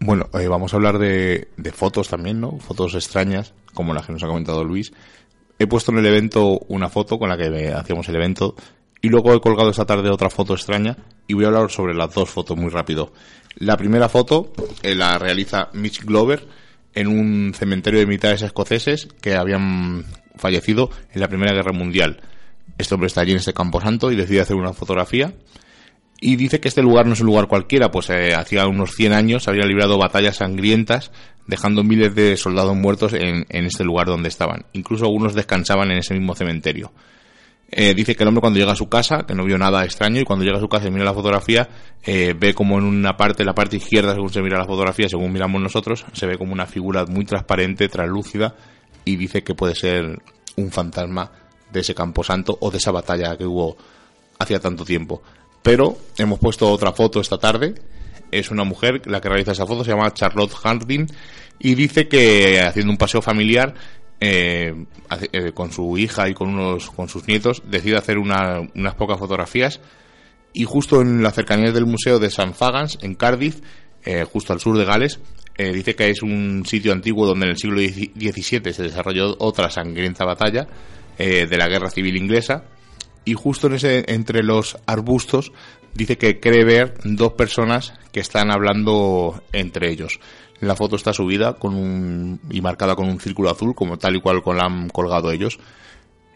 Bueno, eh, vamos a hablar de, fotos también, ¿no? Fotos extrañas, como las que nos ha comentado Luis. He puesto en el evento una foto con la que hacíamos el evento y luego he colgado esta tarde otra foto extraña y voy a hablar sobre las dos fotos muy rápido. La primera foto eh, la realiza Mitch Glover en un cementerio de militares escoceses que habían fallecido en la Primera Guerra Mundial. Este hombre está allí en este camposanto y decide hacer una fotografía y dice que este lugar no es un lugar cualquiera, pues eh, hacía unos 100 años habían librado batallas sangrientas, dejando miles de soldados muertos en este lugar donde estaban. Incluso algunos descansaban en ese mismo cementerio. Eh, dice que el hombre cuando llega a su casa, que no vio nada extraño, y cuando llega a su casa y mira la fotografía, eh, ve como en una parte, la parte izquierda, según se mira la fotografía, según miramos nosotros, se ve como una figura muy transparente, translúcida, y dice que puede ser un fantasma de ese camposanto o de esa batalla que hubo hacía tanto tiempo. Pero hemos puesto otra foto esta tarde. Es una mujer la que realiza esa foto, se llama Charlotte Harding, y dice que haciendo un paseo familiar eh, eh, con su hija y con unos con sus nietos decide hacer una- unas pocas fotografías y justo en las cercanías del museo de St Fagans en Cardiff eh, justo al sur de Gales dice que es un sitio antiguo donde en el siglo XVII se desarrolló otra sangrienta batalla de la guerra civil inglesa y justo en ese entre los arbustos dice que cree ver dos personas que están hablando entre ellos. La foto está subida con un y marcada con un círculo azul como tal y cual con la han colgado ellos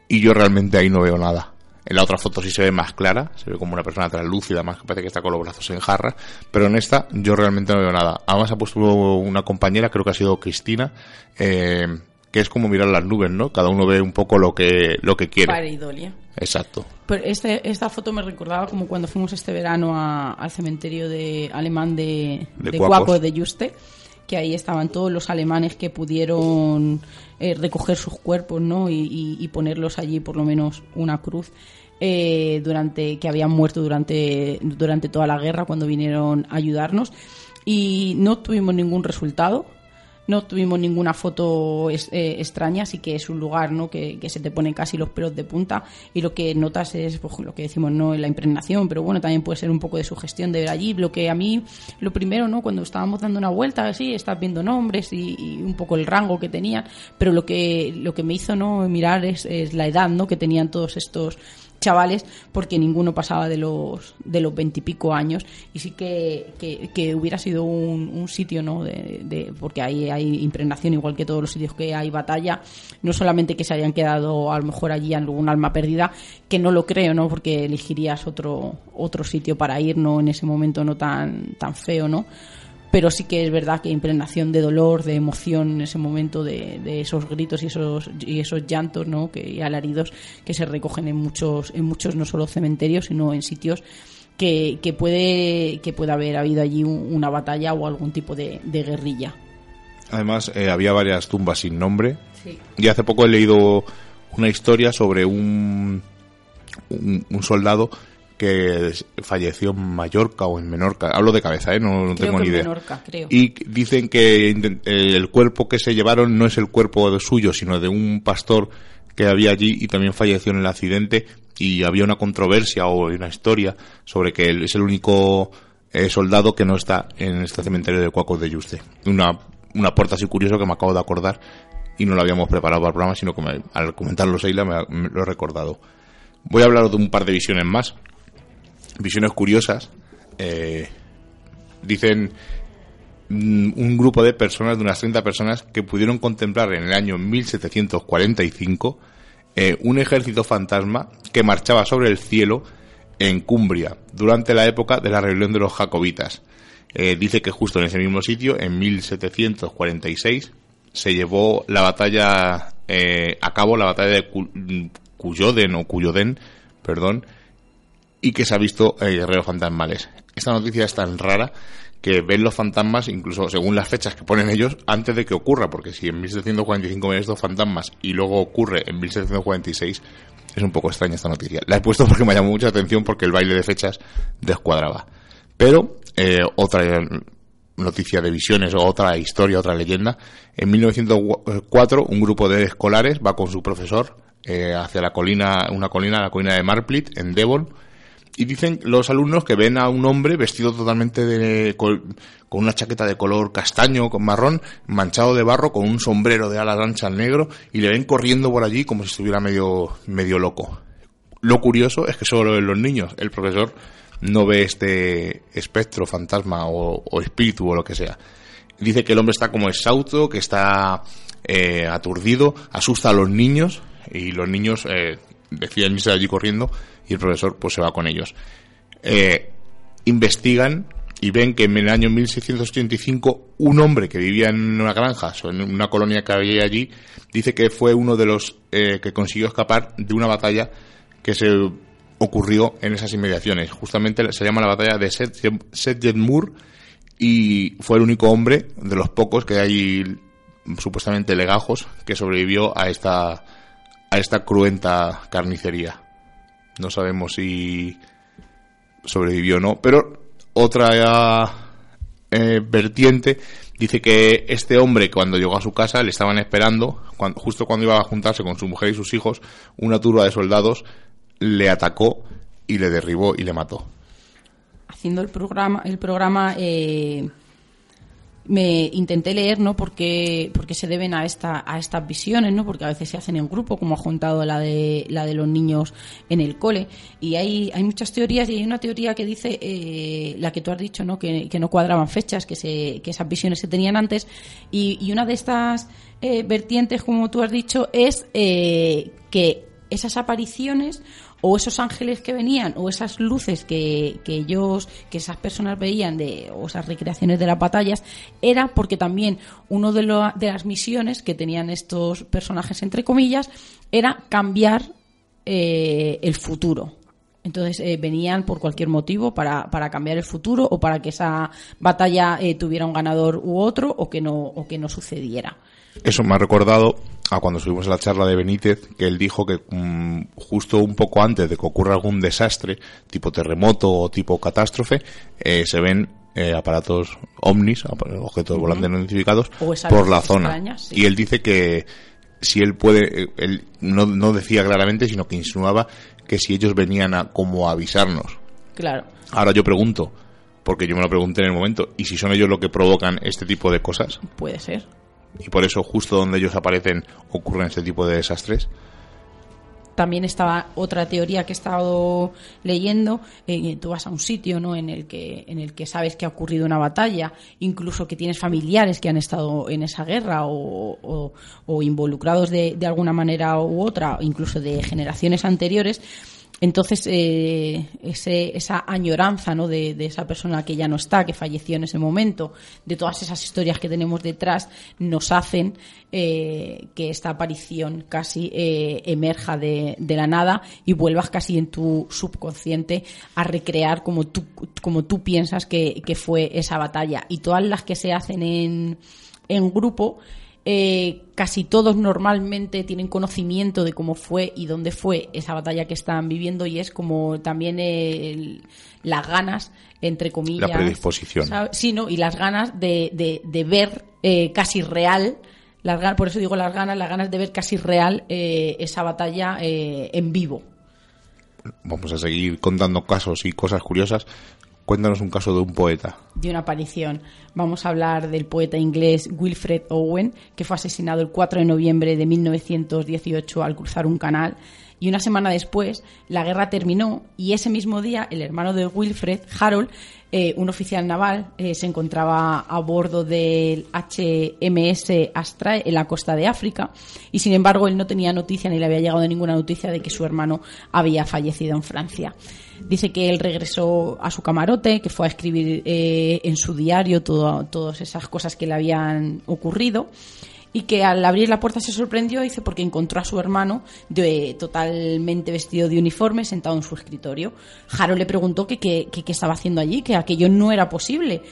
y yo realmente ahí no veo nada. En la otra foto sí se ve más clara, se ve como una persona translúcida, más que parece que está con los brazos en jarra, pero en esta yo realmente no veo nada. Además ha puesto una compañera, creo que ha sido Cristina, eh, que es como mirar las nubes, ¿no? Cada uno ve un poco lo que, lo que quiere. Pareidolia. Exacto. Pero este, esta foto me recordaba como cuando fuimos este verano a- al cementerio de alemán de, De de. Cuaco de Juste, que ahí estaban todos los alemanes que pudieron eh, recoger sus cuerpos ¿no? y, y- y ponerlos allí por lo menos una cruz. eh, durante que habían muerto durante durante toda la guerra cuando vinieron a ayudarnos y no tuvimos ningún resultado no tuvimos ninguna foto es- eh, extraña, así que es un lugar ¿no? que, que se te ponen casi los pelos de punta y lo que notas es pues, lo que decimos, no la impregnación, pero bueno, también puede ser un poco de sugestión de ver allí. Lo que a mí, lo primero, ¿no? cuando estábamos dando una vuelta, así, estás viendo nombres y, y un poco el rango que tenían, pero lo que, lo que me hizo no mirar es, es la edad ¿no? que tenían todos estos chavales porque ninguno pasaba de los de los veintipico años y sí que, que, hubiera sido un, sitio no de, porque ahí hay impregnación igual que todos los sitios que hay batalla. No solamente que se hayan quedado a lo mejor allí algún alma perdida que no lo creo no porque elegirías otro otro sitio para ir no en ese momento no tan tan feo no pero sí que es verdad que impregnación de dolor, de emoción en ese momento, de, de esos gritos y esos, y esos llantos ¿no? que, y alaridos que se recogen en muchos, en muchos no solo cementerios, sino en sitios que, que puede que pueda haber habido allí un- una batalla o algún tipo de, de guerrilla. Además, eh, había varias tumbas sin nombre. Sí. Y hace poco he leído una historia sobre un, un, un soldado que falleció en Mallorca o en Menorca. Hablo de cabeza, ¿eh? no, no Creo tengo que ni idea. Menorca, creo. Y dicen que eh, el cuerpo que se llevaron no es el cuerpo de suyo, sino de un pastor que había allí y también falleció en el accidente. Y había una controversia o una historia sobre que él es el único eh, soldado que no está en este cementerio de Cuacos de Yuste. Una, una puerta así curioso que me acabo de acordar y no lo habíamos preparado para el programa, sino que me- al comentarlo Seila me, me lo he recordado. Voy a hablar de un par de visiones más. Visiones curiosas. Eh, dicen mm, un grupo de personas, de unas 30 personas, que pudieron contemplar en el año 1745 eh, un ejército fantasma que marchaba sobre el cielo en Cumbria durante la época de la rebelión de los jacobitas. Eh, dice que justo en ese mismo sitio, en 1746, se llevó la batalla eh, a cabo, la batalla de Cu- Cuyoden o Cuyoden, perdón, y que se ha visto eh, guerreros fantasmales. Esta noticia es tan rara que ven los fantasmas, incluso según las fechas que ponen ellos, antes de que ocurra, porque si en 1745 ven estos fantasmas y luego ocurre en 1746, es un poco extraña esta noticia. La he puesto [laughs] porque me llamó mucha atención porque el baile de fechas descuadraba. Pero eh, otra noticia de visiones o otra historia, otra leyenda. En 1904 un grupo de escolares va con su profesor eh, hacia la colina, una colina, la colina de Marplit, en Devon, y dicen los alumnos que ven a un hombre vestido totalmente de, con, una chaqueta de color castaño, con marrón, manchado de barro, con un sombrero de alas anchas negro, y le ven corriendo por allí como si estuviera medio, medio loco. Lo curioso es que solo los niños, el profesor no ve este espectro, fantasma o, espíritu o lo que sea. Dice que el hombre está como exhausto, que está eh, aturdido, asusta a los niños y los niños eh, deciden irse de allí corriendo y el profesor pues se va con ellos. Eh, investigan y ven que en el año 1685 un hombre que vivía en una granja, o en una colonia que había allí, dice que fue uno de los eh, que consiguió escapar de una batalla que se ocurrió en esas inmediaciones. Justamente se llama la batalla de Sedgemoor y fue el único hombre de los pocos que hay supuestamente legajos que sobrevivió a esta a esta cruenta carnicería. No sabemos si sobrevivió o no, pero otra eh, vertiente dice que este hombre cuando llegó a su casa le estaban esperando, justo cuando iba a juntarse con su mujer y sus hijos, una turba de soldados le atacó y le derribó y le mató. Haciendo el programa, el programa eh, me intenté leer, ¿no? Porque, porque se deben a, esta, a estas visiones, ¿no? Porque a veces se hacen en grupo, como ha juntado la de, la de los niños en el cole. Y hay, hay muchas teorías y hay una teoría que dice, eh, la que tú has dicho, ¿no? Que, que no cuadraban fechas, que, se, que esas visiones se tenían antes. Y, y una de estas eh, vertientes, como tú has dicho, es eh, que esas apariciones o esos ángeles que venían o esas luces que, que ellos que esas personas veían de o esas recreaciones de las batallas era porque también uno de, de las misiones que tenían estos personajes entre comillas era cambiar eh, el futuro. Entonces eh, venían por cualquier motivo para, para, cambiar el futuro o para que esa batalla eh, tuviera un ganador u otro o que no o que no sucediera. Eso me ha recordado a cuando subimos a la charla de Benítez, que él dijo que mm, justo un poco antes de que ocurra algún desastre, tipo terremoto o tipo catástrofe, eh, se ven eh, aparatos ovnis, objetos volantes no identificados, por la zona. Y él dice que si él puede, eh, él no, no decía claramente, sino que insinuaba que si ellos venían a como a avisarnos. Claro. Ahora yo pregunto, porque yo me lo pregunté en el momento, ¿y si son ellos los que provocan este tipo de cosas? Puede ser y por eso justo donde ellos aparecen ocurren este tipo de desastres. También estaba otra teoría que he estado leyendo. Eh, tú vas a un sitio, ¿no? En el que en el que sabes que ha ocurrido una batalla, incluso que tienes familiares que han estado en esa guerra o, involucrados de, de alguna manera u otra, incluso de generaciones anteriores entonces, eh, esa añoranza ¿no? de, esa persona que ya no está, que falleció en ese momento, de todas esas historias que tenemos detrás, nos hacen eh, que esta aparición casi eh, emerja de, la nada y vuelvas casi en tu subconsciente a recrear como tú, como tú piensas que, que fue esa batalla. Y todas las que se hacen en, en grupo, eh, casi todos normalmente tienen conocimiento de cómo fue y dónde fue esa batalla que están viviendo y es como también las ganas, entre comillas. La predisposición. Sí, ¿no? Y las ganas de, de, ver eh, casi real, las, por eso digo las ganas, las ganas de ver casi real eh, esa batalla en vivo. Vamos a seguir contando casos y cosas curiosas. Cuéntanos un caso de un poeta. De una aparición. Vamos a hablar del poeta inglés Wilfred Owen, que fue asesinado el 4 de noviembre de 1918 al cruzar un canal. Y una semana después, la guerra terminó y ese mismo día, el hermano de Wilfred, Harold, eh, un oficial naval, eh, se encontraba a bordo del HMS Astrae en la costa de África y, sin embargo, él no tenía noticia ni le había llegado ninguna noticia de que su hermano había fallecido en Francia. Dice que él regresó a su camarote, que fue a escribir eh, en su diario todas esas cosas que le habían ocurrido y que al abrir la puerta se sorprendió, dice, porque encontró a su hermano de, totalmente vestido de uniforme sentado en su escritorio. Jaro le preguntó qué que, estaba haciendo allí, que aquello no era posible.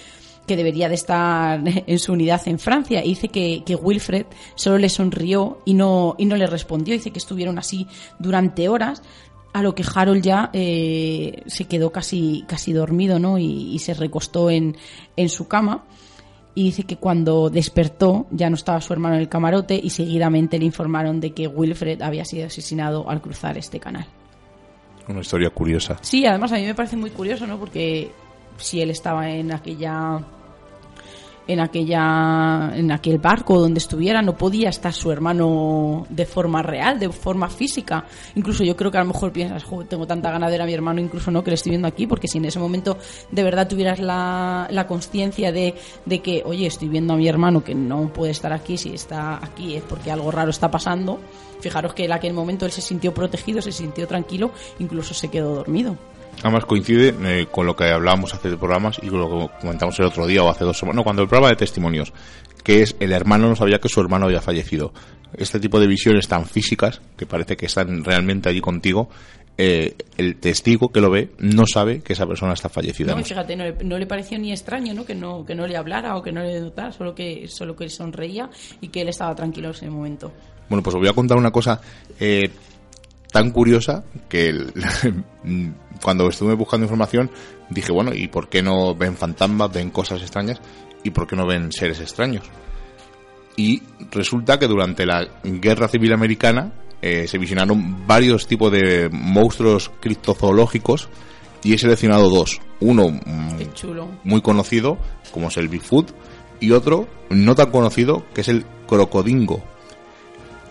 que debería de estar [laughs] en su unidad en Francia. Y dice que, que Wilfred solo le sonrió y no, y no le respondió. Dice que estuvieron así durante horas a lo que Harold ya eh, se quedó casi, casi dormido, ¿no? Y, y se recostó en, en su cama. Y dice que cuando despertó ya no estaba su hermano en el camarote y seguidamente le informaron de que Wilfred había sido asesinado al cruzar este canal. Una historia curiosa. Sí, además a mí me parece muy curioso, ¿no? Porque si él estaba en aquella en aquella en aquel barco donde estuviera no podía estar su hermano de forma real de forma física. Incluso yo creo que a lo mejor piensas "Jo, tengo tanta ganas de ver a mi hermano incluso no que le estoy viendo aquí porque si en ese momento de verdad tuvieras la, la conciencia de, de que oye estoy viendo a mi hermano que no puede estar aquí si está aquí es porque algo raro está pasando fijaros que en aquel momento él se sintió protegido se sintió tranquilo incluso se quedó dormido Además coincide eh, con lo que hablábamos hace programas y con lo que comentamos el otro día o hace dos semanas, no, cuando el programa de testimonios, que es el hermano no sabía que su hermano había fallecido. Este tipo de visiones tan físicas, que parece que están realmente allí contigo, eh, el testigo que lo ve no sabe que esa persona está fallecida. No, fíjate, no le, no le pareció ni extraño, ¿no? Que no que no le hablara o que no le notara, solo que solo que sonreía y que él estaba tranquilo en ese momento. Bueno, pues os voy a contar una cosa eh, tan curiosa que el- [laughs] cuando estuve buscando información dije, bueno, ¿y por qué no ven fantasmas, ven cosas extrañas? ¿Y por qué no ven seres extraños? Y resulta que durante la Guerra Civil Americana eh, se visionaron varios tipos de monstruos criptozoológicos y he seleccionado dos. Uno mm, chulo. muy conocido, como es el Bigfoot, y otro no tan conocido, que es el crocodingo.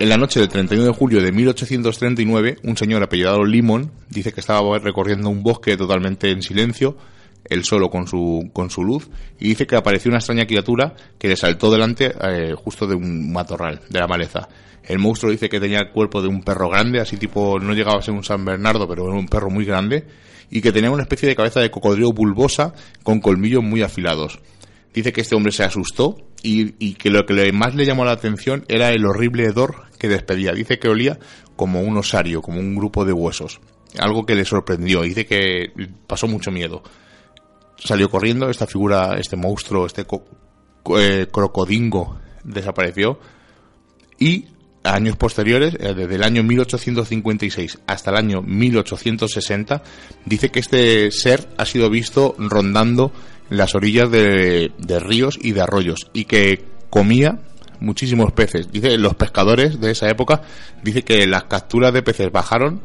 En la noche del 31 de julio de 1839, un señor apellidado Limon dice que estaba recorriendo un bosque totalmente en silencio, él solo con su, con su luz, y dice que apareció una extraña criatura que le saltó delante eh, justo de un matorral, de la maleza. El monstruo dice que tenía el cuerpo de un perro grande, así tipo, no llegaba a ser un San Bernardo, pero era un perro muy grande, y que tenía una especie de cabeza de cocodrilo bulbosa con colmillos muy afilados. Dice que este hombre se asustó y, y que lo que más le llamó la atención era el horrible hedor que despedía. Dice que olía como un osario, como un grupo de huesos. Algo que le sorprendió. Dice que pasó mucho miedo. Salió corriendo, esta figura, este monstruo, este co- eh, crocodingo desapareció. Y años posteriores, eh, desde el año 1856 hasta el año 1860, dice que este ser ha sido visto rondando las orillas de, de ríos y de arroyos y que comía muchísimos peces. Dice los pescadores de esa época dice que las capturas de peces bajaron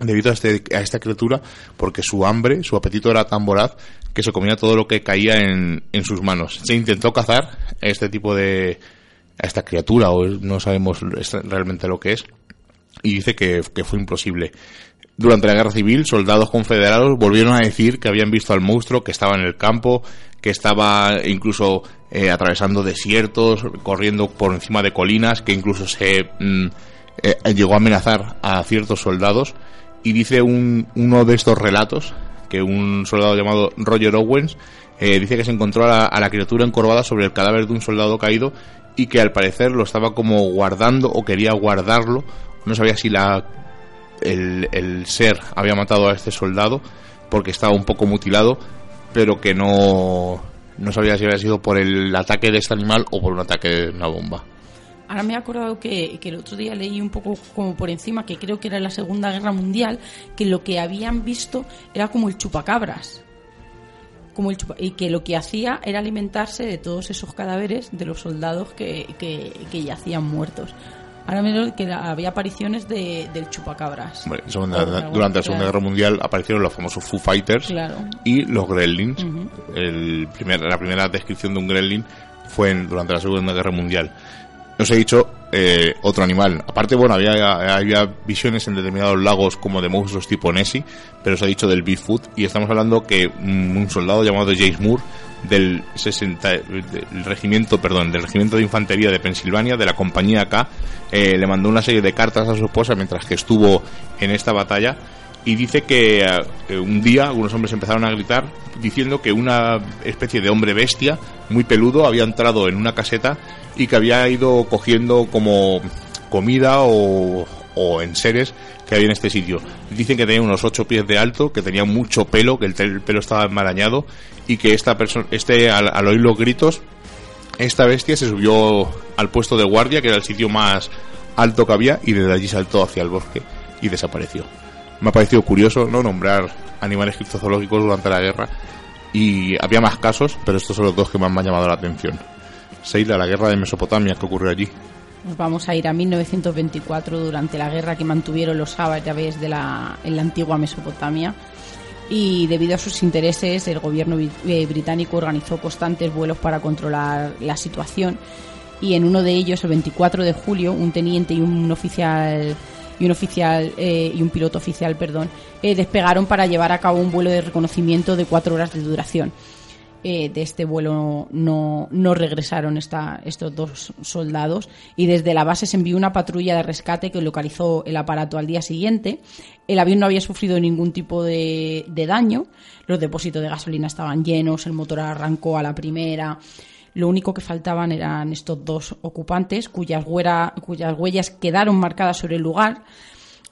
debido a, este, a esta criatura porque su hambre, su apetito era tan voraz que se comía todo lo que caía en, en sus manos. Se intentó cazar este tipo de a esta criatura o no sabemos realmente lo que es y dice que, que fue imposible. Durante la guerra civil, soldados confederados volvieron a decir que habían visto al monstruo, que estaba en el campo, que estaba incluso eh, atravesando desiertos, corriendo por encima de colinas, que incluso se mm, eh, llegó a amenazar a ciertos soldados. Y dice un, uno de estos relatos que un soldado llamado Roger Owens eh, dice que se encontró a la, a la criatura encorvada sobre el cadáver de un soldado caído y que al parecer lo estaba como guardando o quería guardarlo. No sabía si la el, el ser había matado a este soldado porque estaba un poco mutilado, pero que no, no sabía si había sido por el ataque de este animal o por un ataque de una bomba. Ahora me he acordado que, el otro día leí un poco como por encima, que creo que era la Segunda Guerra Mundial, que lo que habían visto era como el chupacabras. Como el y que lo que hacía era alimentarse de todos esos cadáveres de los soldados que, que, que yacían muertos. Ahora menos que había apariciones de, del chupacabras. Hombre, segunda- durante la Segunda. Guerra Mundial aparecieron los famosos Foo Fighters Claro. y los Gremlins. Ujú. el primer, la primera descripción de un Gremlin fue en- durante la Segunda Guerra Mundial. Os he dicho eh, otro animal. Aparte, bueno, había, había visiones en determinados lagos como de monstruos tipo Nessie, pero os he dicho del Bigfoot y estamos hablando que un soldado llamado James Moore del 60, del regimiento, perdón, del regimiento de infantería de Pensilvania, de la compañía K, eh, le mandó una serie de cartas a su esposa mientras que estuvo en esta batalla y dice que eh, un día algunos hombres empezaron a gritar diciendo que una especie de hombre bestia muy peludo había entrado en una caseta y que había ido cogiendo como comida o o en seres que había en este sitio. Dicen que tenía unos 8 pies de alto, que tenía mucho pelo, que el, pelo estaba enmarañado y que esta persona, este, al, al oír los gritos, esta bestia se subió al puesto de guardia, que era el sitio más alto que había, y desde allí saltó hacia el bosque y desapareció. Me ha parecido curioso no nombrar animales criptozoológicos durante la guerra y había más casos, pero estos son los dos que más me han llamado la atención. Seila, la guerra de Mesopotamia, ¿qué ocurrió allí? Nos vamos a ir a 1924 durante la guerra que mantuvieron los árabes de la, en la antigua Mesopotamia. Y debido a sus intereses el gobierno eh, británico organizó constantes vuelos para controlar la situación. Y en uno de ellos el 24 de julio un teniente y un oficial y un oficial eh, y un piloto oficial perdón eh, despegaron para llevar a cabo un vuelo de reconocimiento de cuatro horas de duración eh, de este vuelo no, no regresaron esta- estos dos soldados y desde la base se envió una patrulla de rescate que localizó el aparato al día siguiente. El avión no había sufrido ningún tipo de, de daño, los depósitos de gasolina estaban llenos, el motor arrancó a la primera. Lo único que faltaban eran estos dos ocupantes cuyas, huera- cuyas huellas quedaron marcadas sobre el lugar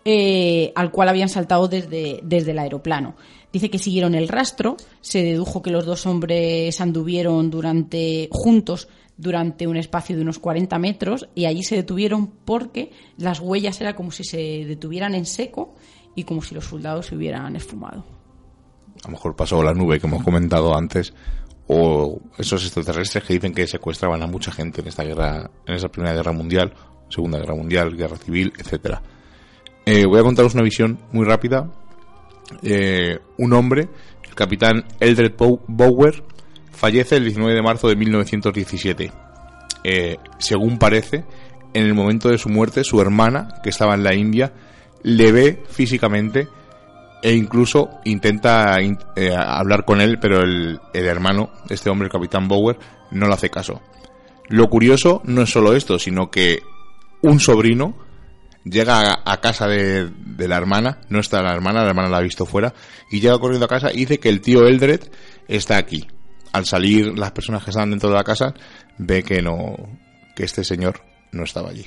eh, al cual habían saltado desde, desde el aeroplano. Dice que siguieron el rastro, se dedujo que los dos hombres anduvieron durante juntos durante un espacio de unos 40 metros y allí se detuvieron porque las huellas era como si se detuvieran en seco y como si los soldados se hubieran esfumado. A lo mejor pasó la nube que hemos comentado antes, o esos extraterrestres que dicen que secuestraban a mucha gente en esta guerra, en esa primera guerra mundial, segunda guerra mundial, guerra civil, etcétera. Eh, voy a contaros una visión muy rápida. Eh, un hombre, el capitán Eldred Bow- Bower, fallece el 19 de marzo de 1917. Eh, según parece, en el momento de su muerte, su hermana, que estaba en la India, le ve físicamente e incluso intenta in- eh, hablar con él, pero el, el hermano, este hombre, el capitán Bower, no le hace caso. Lo curioso no es solo esto, sino que un sobrino llega a, casa de, la hermana, no está la hermana, la hermana la ha visto fuera, y llega corriendo a casa y dice que el tío Eldred está aquí. Al salir las personas que están dentro de la casa, ve que no, que este señor no estaba allí.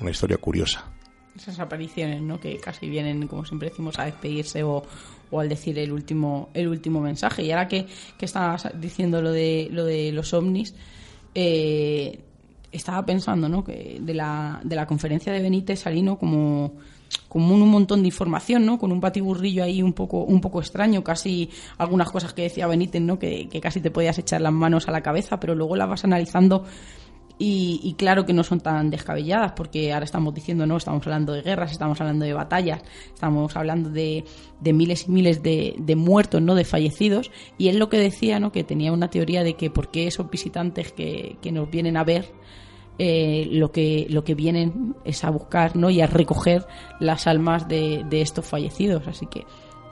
Una historia curiosa. Esas apariciones, ¿no? Que casi vienen, como siempre decimos, a despedirse o, o al decir el último, el último mensaje. Y ahora que, que estabas diciendo lo de, lo de los ovnis, eh, estaba pensando, ¿no? Que de la, de la conferencia de Benítez salí, ¿no? Como, como un, un montón de información, ¿no? Con un patiburrillo ahí un poco, un poco extraño, casi algunas cosas que decía Benítez, ¿no? Que, que casi te podías echar las manos a la cabeza, pero luego las vas analizando y, y claro que no son tan descabelladas, porque ahora estamos diciendo, no, estamos hablando de guerras, estamos hablando de batallas, estamos hablando de, de miles y miles de, de muertos, ¿no? De fallecidos. Y él lo que decía, ¿no? Que tenía una teoría de que por qué esos visitantes que, que nos vienen a ver, eh, lo que lo que vienen es a buscar, ¿no? Y a recoger las almas de, de estos fallecidos. Así que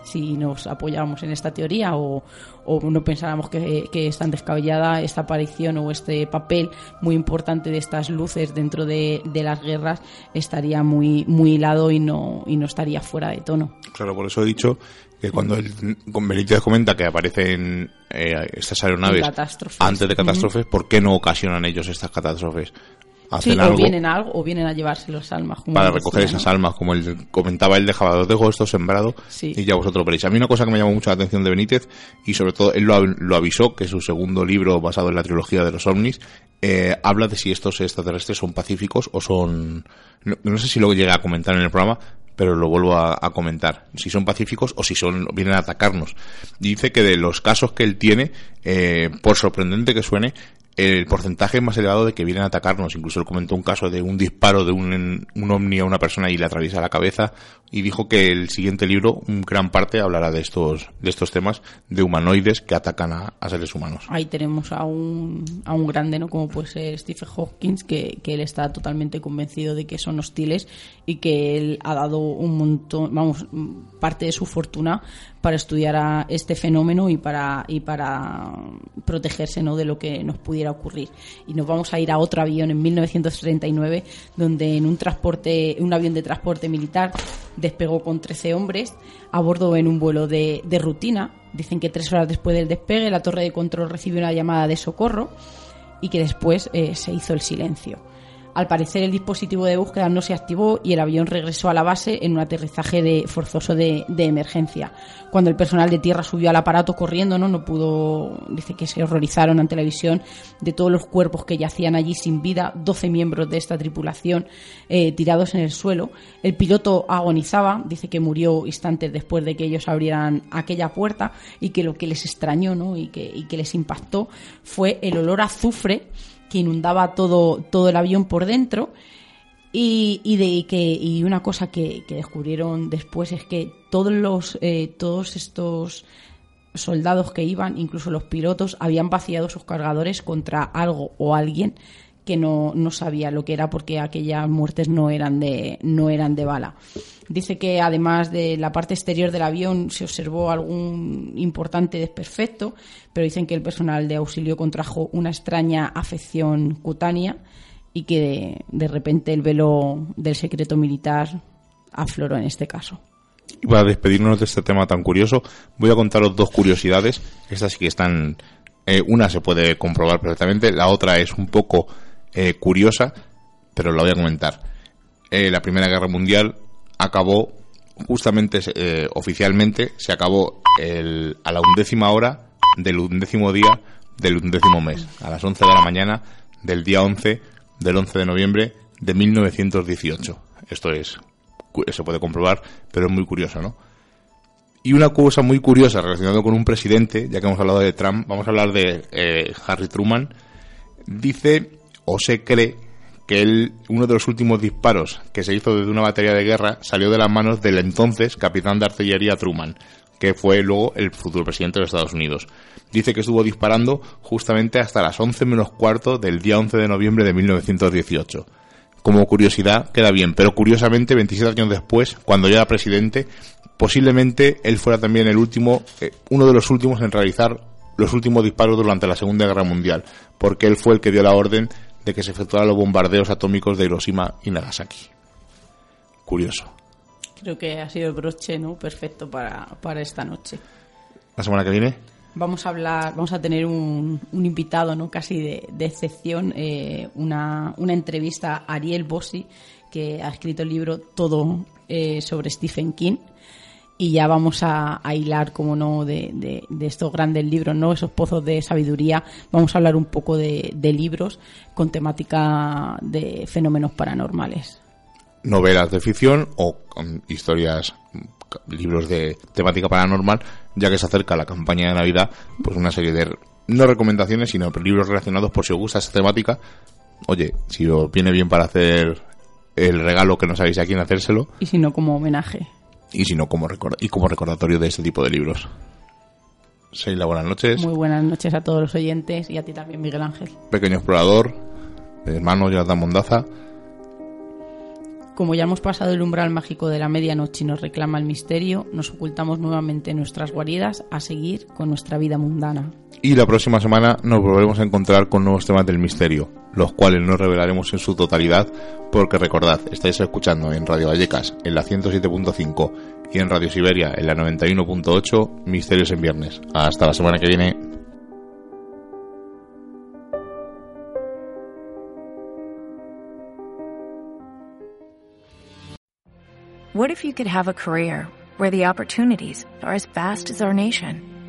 si nos apoyamos en esta teoría o, o no pensáramos que, que es tan descabellada esta aparición o este papel muy importante de estas luces dentro de, de las guerras estaría muy muy hilado y no y no estaría fuera de tono. Claro, por eso he dicho que cuando el, Benítez comenta que aparecen eh, estas aeronaves antes de catástrofes, ¿por qué no ocasionan ellos estas catástrofes? Sí, Hacen o algo vienen a algo o vienen a llevarse los almas como para recoger decía, esas ¿no? almas, como él comentaba, él dejaba, os dejo esto sembrado Sí. y ya vosotros veréis. A mí una cosa que me llamó mucho la atención de Benítez, y sobre todo él lo, lo avisó, que su segundo libro basado en la trilogía de los ovnis, eh, habla de si estos extraterrestres son pacíficos o son... No, no sé si lo llega a comentar en el programa, pero lo vuelvo a, a comentar. Si son pacíficos o si son vienen a atacarnos. Dice que de los casos que él tiene, eh, por sorprendente que suene, el porcentaje más elevado de que vienen a atacarnos. Incluso él comentó un caso de un disparo de un, un ovni a una persona y le atraviesa la cabeza y dijo que el siguiente libro, en gran parte, hablará de estos, de estos temas de humanoides que atacan a, a seres humanos. ahí tenemos a un, a un grande, ¿no? Como puede ser Stephen Hawking, que, que él está totalmente convencido de que son hostiles y que él ha dado un montón, vamos, parte de su fortuna para estudiar este fenómeno y para, y para protegerse, ¿no? De lo que nos pudiera ocurrir. Y nos vamos a ir a otro avión en 1939, donde en un transporte, un avión de transporte militar despegó con 13 hombres a bordo en un vuelo de, de rutina. Dicen que tres horas después del despegue la torre de control recibió una llamada de socorro y que después eh, se hizo el silencio. Al parecer el dispositivo de búsqueda no se activó y el avión regresó a la base en un aterrizaje de, forzoso de, emergencia. Cuando el personal de tierra subió al aparato corriendo, no, no pudo, dice que se horrorizaron ante la visión de todos los cuerpos que yacían allí sin vida, 12 miembros de esta tripulación eh, tirados en el suelo. El piloto agonizaba, dice que murió instantes después de que ellos abrieran aquella puerta y que lo que les extrañó ¿no? y, que, y que les impactó fue el olor a azufre que inundaba todo, todo el avión por dentro. Y, de, que, y una cosa que, descubrieron después es que todos, los, eh, todos estos soldados que iban, incluso los pilotos, habían vaciado sus cargadores contra algo o alguien que no, no sabía lo que era porque aquellas muertes no eran de, no eran de bala. Dice que además de la parte exterior del avión se observó algún importante desperfecto, pero dicen que el personal de auxilio contrajo una extraña afección cutánea y que de, repente el velo del secreto militar afloró en este caso. Para despedirnos de este tema tan curioso, voy a contaros dos curiosidades. Estas sí que están. Eh, una se puede comprobar perfectamente, la otra es un poco eh, curiosa, pero la voy a comentar. Eh, la Primera Guerra Mundial acabó justamente, eh, oficialmente, se acabó el, a la undécima hora del undécimo día del undécimo mes, a las 11 de la mañana del día 11 del 11 de noviembre de 1918. Esto es, se puede comprobar, pero es muy curioso, ¿no? Y una cosa muy curiosa relacionada con un presidente, ya que hemos hablado de Trump, vamos a hablar de Harry Truman, dice o se cree que él, uno de los últimos disparos que se hizo desde una batería de guerra salió de las manos del entonces capitán de artillería Truman, que fue luego el futuro presidente de los Estados Unidos. Dice que estuvo disparando justamente hasta las 11 menos cuarto del día 11 de noviembre de 1918. Como curiosidad, queda bien, pero curiosamente, 27 años después, cuando ya era presidente, posiblemente él fuera también el último, eh, uno de los últimos en realizar los últimos disparos durante la Segunda Guerra Mundial, porque él fue el que dio la orden de que se efectuaran los bombardeos atómicos de Hiroshima y Nagasaki. Curioso. Creo que ha sido el broche ¿no? perfecto para, esta noche. ¿La semana que viene? Vamos a hablar, vamos a tener un, un invitado ¿no? casi de, excepción, eh, una, una, entrevista a Ariel Bossi, que ha escrito el libro Todo eh, sobre Stephen King y ya vamos a, hilar, como no, de, de, estos grandes libros, ¿no? Esos pozos de sabiduría. Vamos a hablar un poco de, libros con temática de fenómenos paranormales. Novelas de ficción o historias, libros de temática paranormal, ya que se acerca la campaña de Navidad, pues una serie de, no recomendaciones, sino libros relacionados por si os gusta esa temática. Oye, si os viene bien para hacer el regalo que no sabéis a quién hacérselo. Y si no, como homenaje y si no como y como recordatorio de este tipo de libros. Seila, buenas noches. Muy buenas noches a todos los oyentes y a ti también, Miguel Ángel. Pequeño explorador, hermano Jonathan Mondaza. Como ya hemos pasado el umbral mágico de la medianoche y nos reclama el misterio, nos ocultamos nuevamente en nuestras guaridas a seguir con nuestra vida mundana. Y la próxima semana nos volveremos a encontrar con nuevos temas del misterio, los cuales no revelaremos en su totalidad, porque recordad, estáis escuchando en Radio Vallecas en la 107.5 y en Radio Siberia en la 91.8 Misterios en Viernes. Hasta la semana que viene. What if you could have a career where the opportunities are as vast as our nation,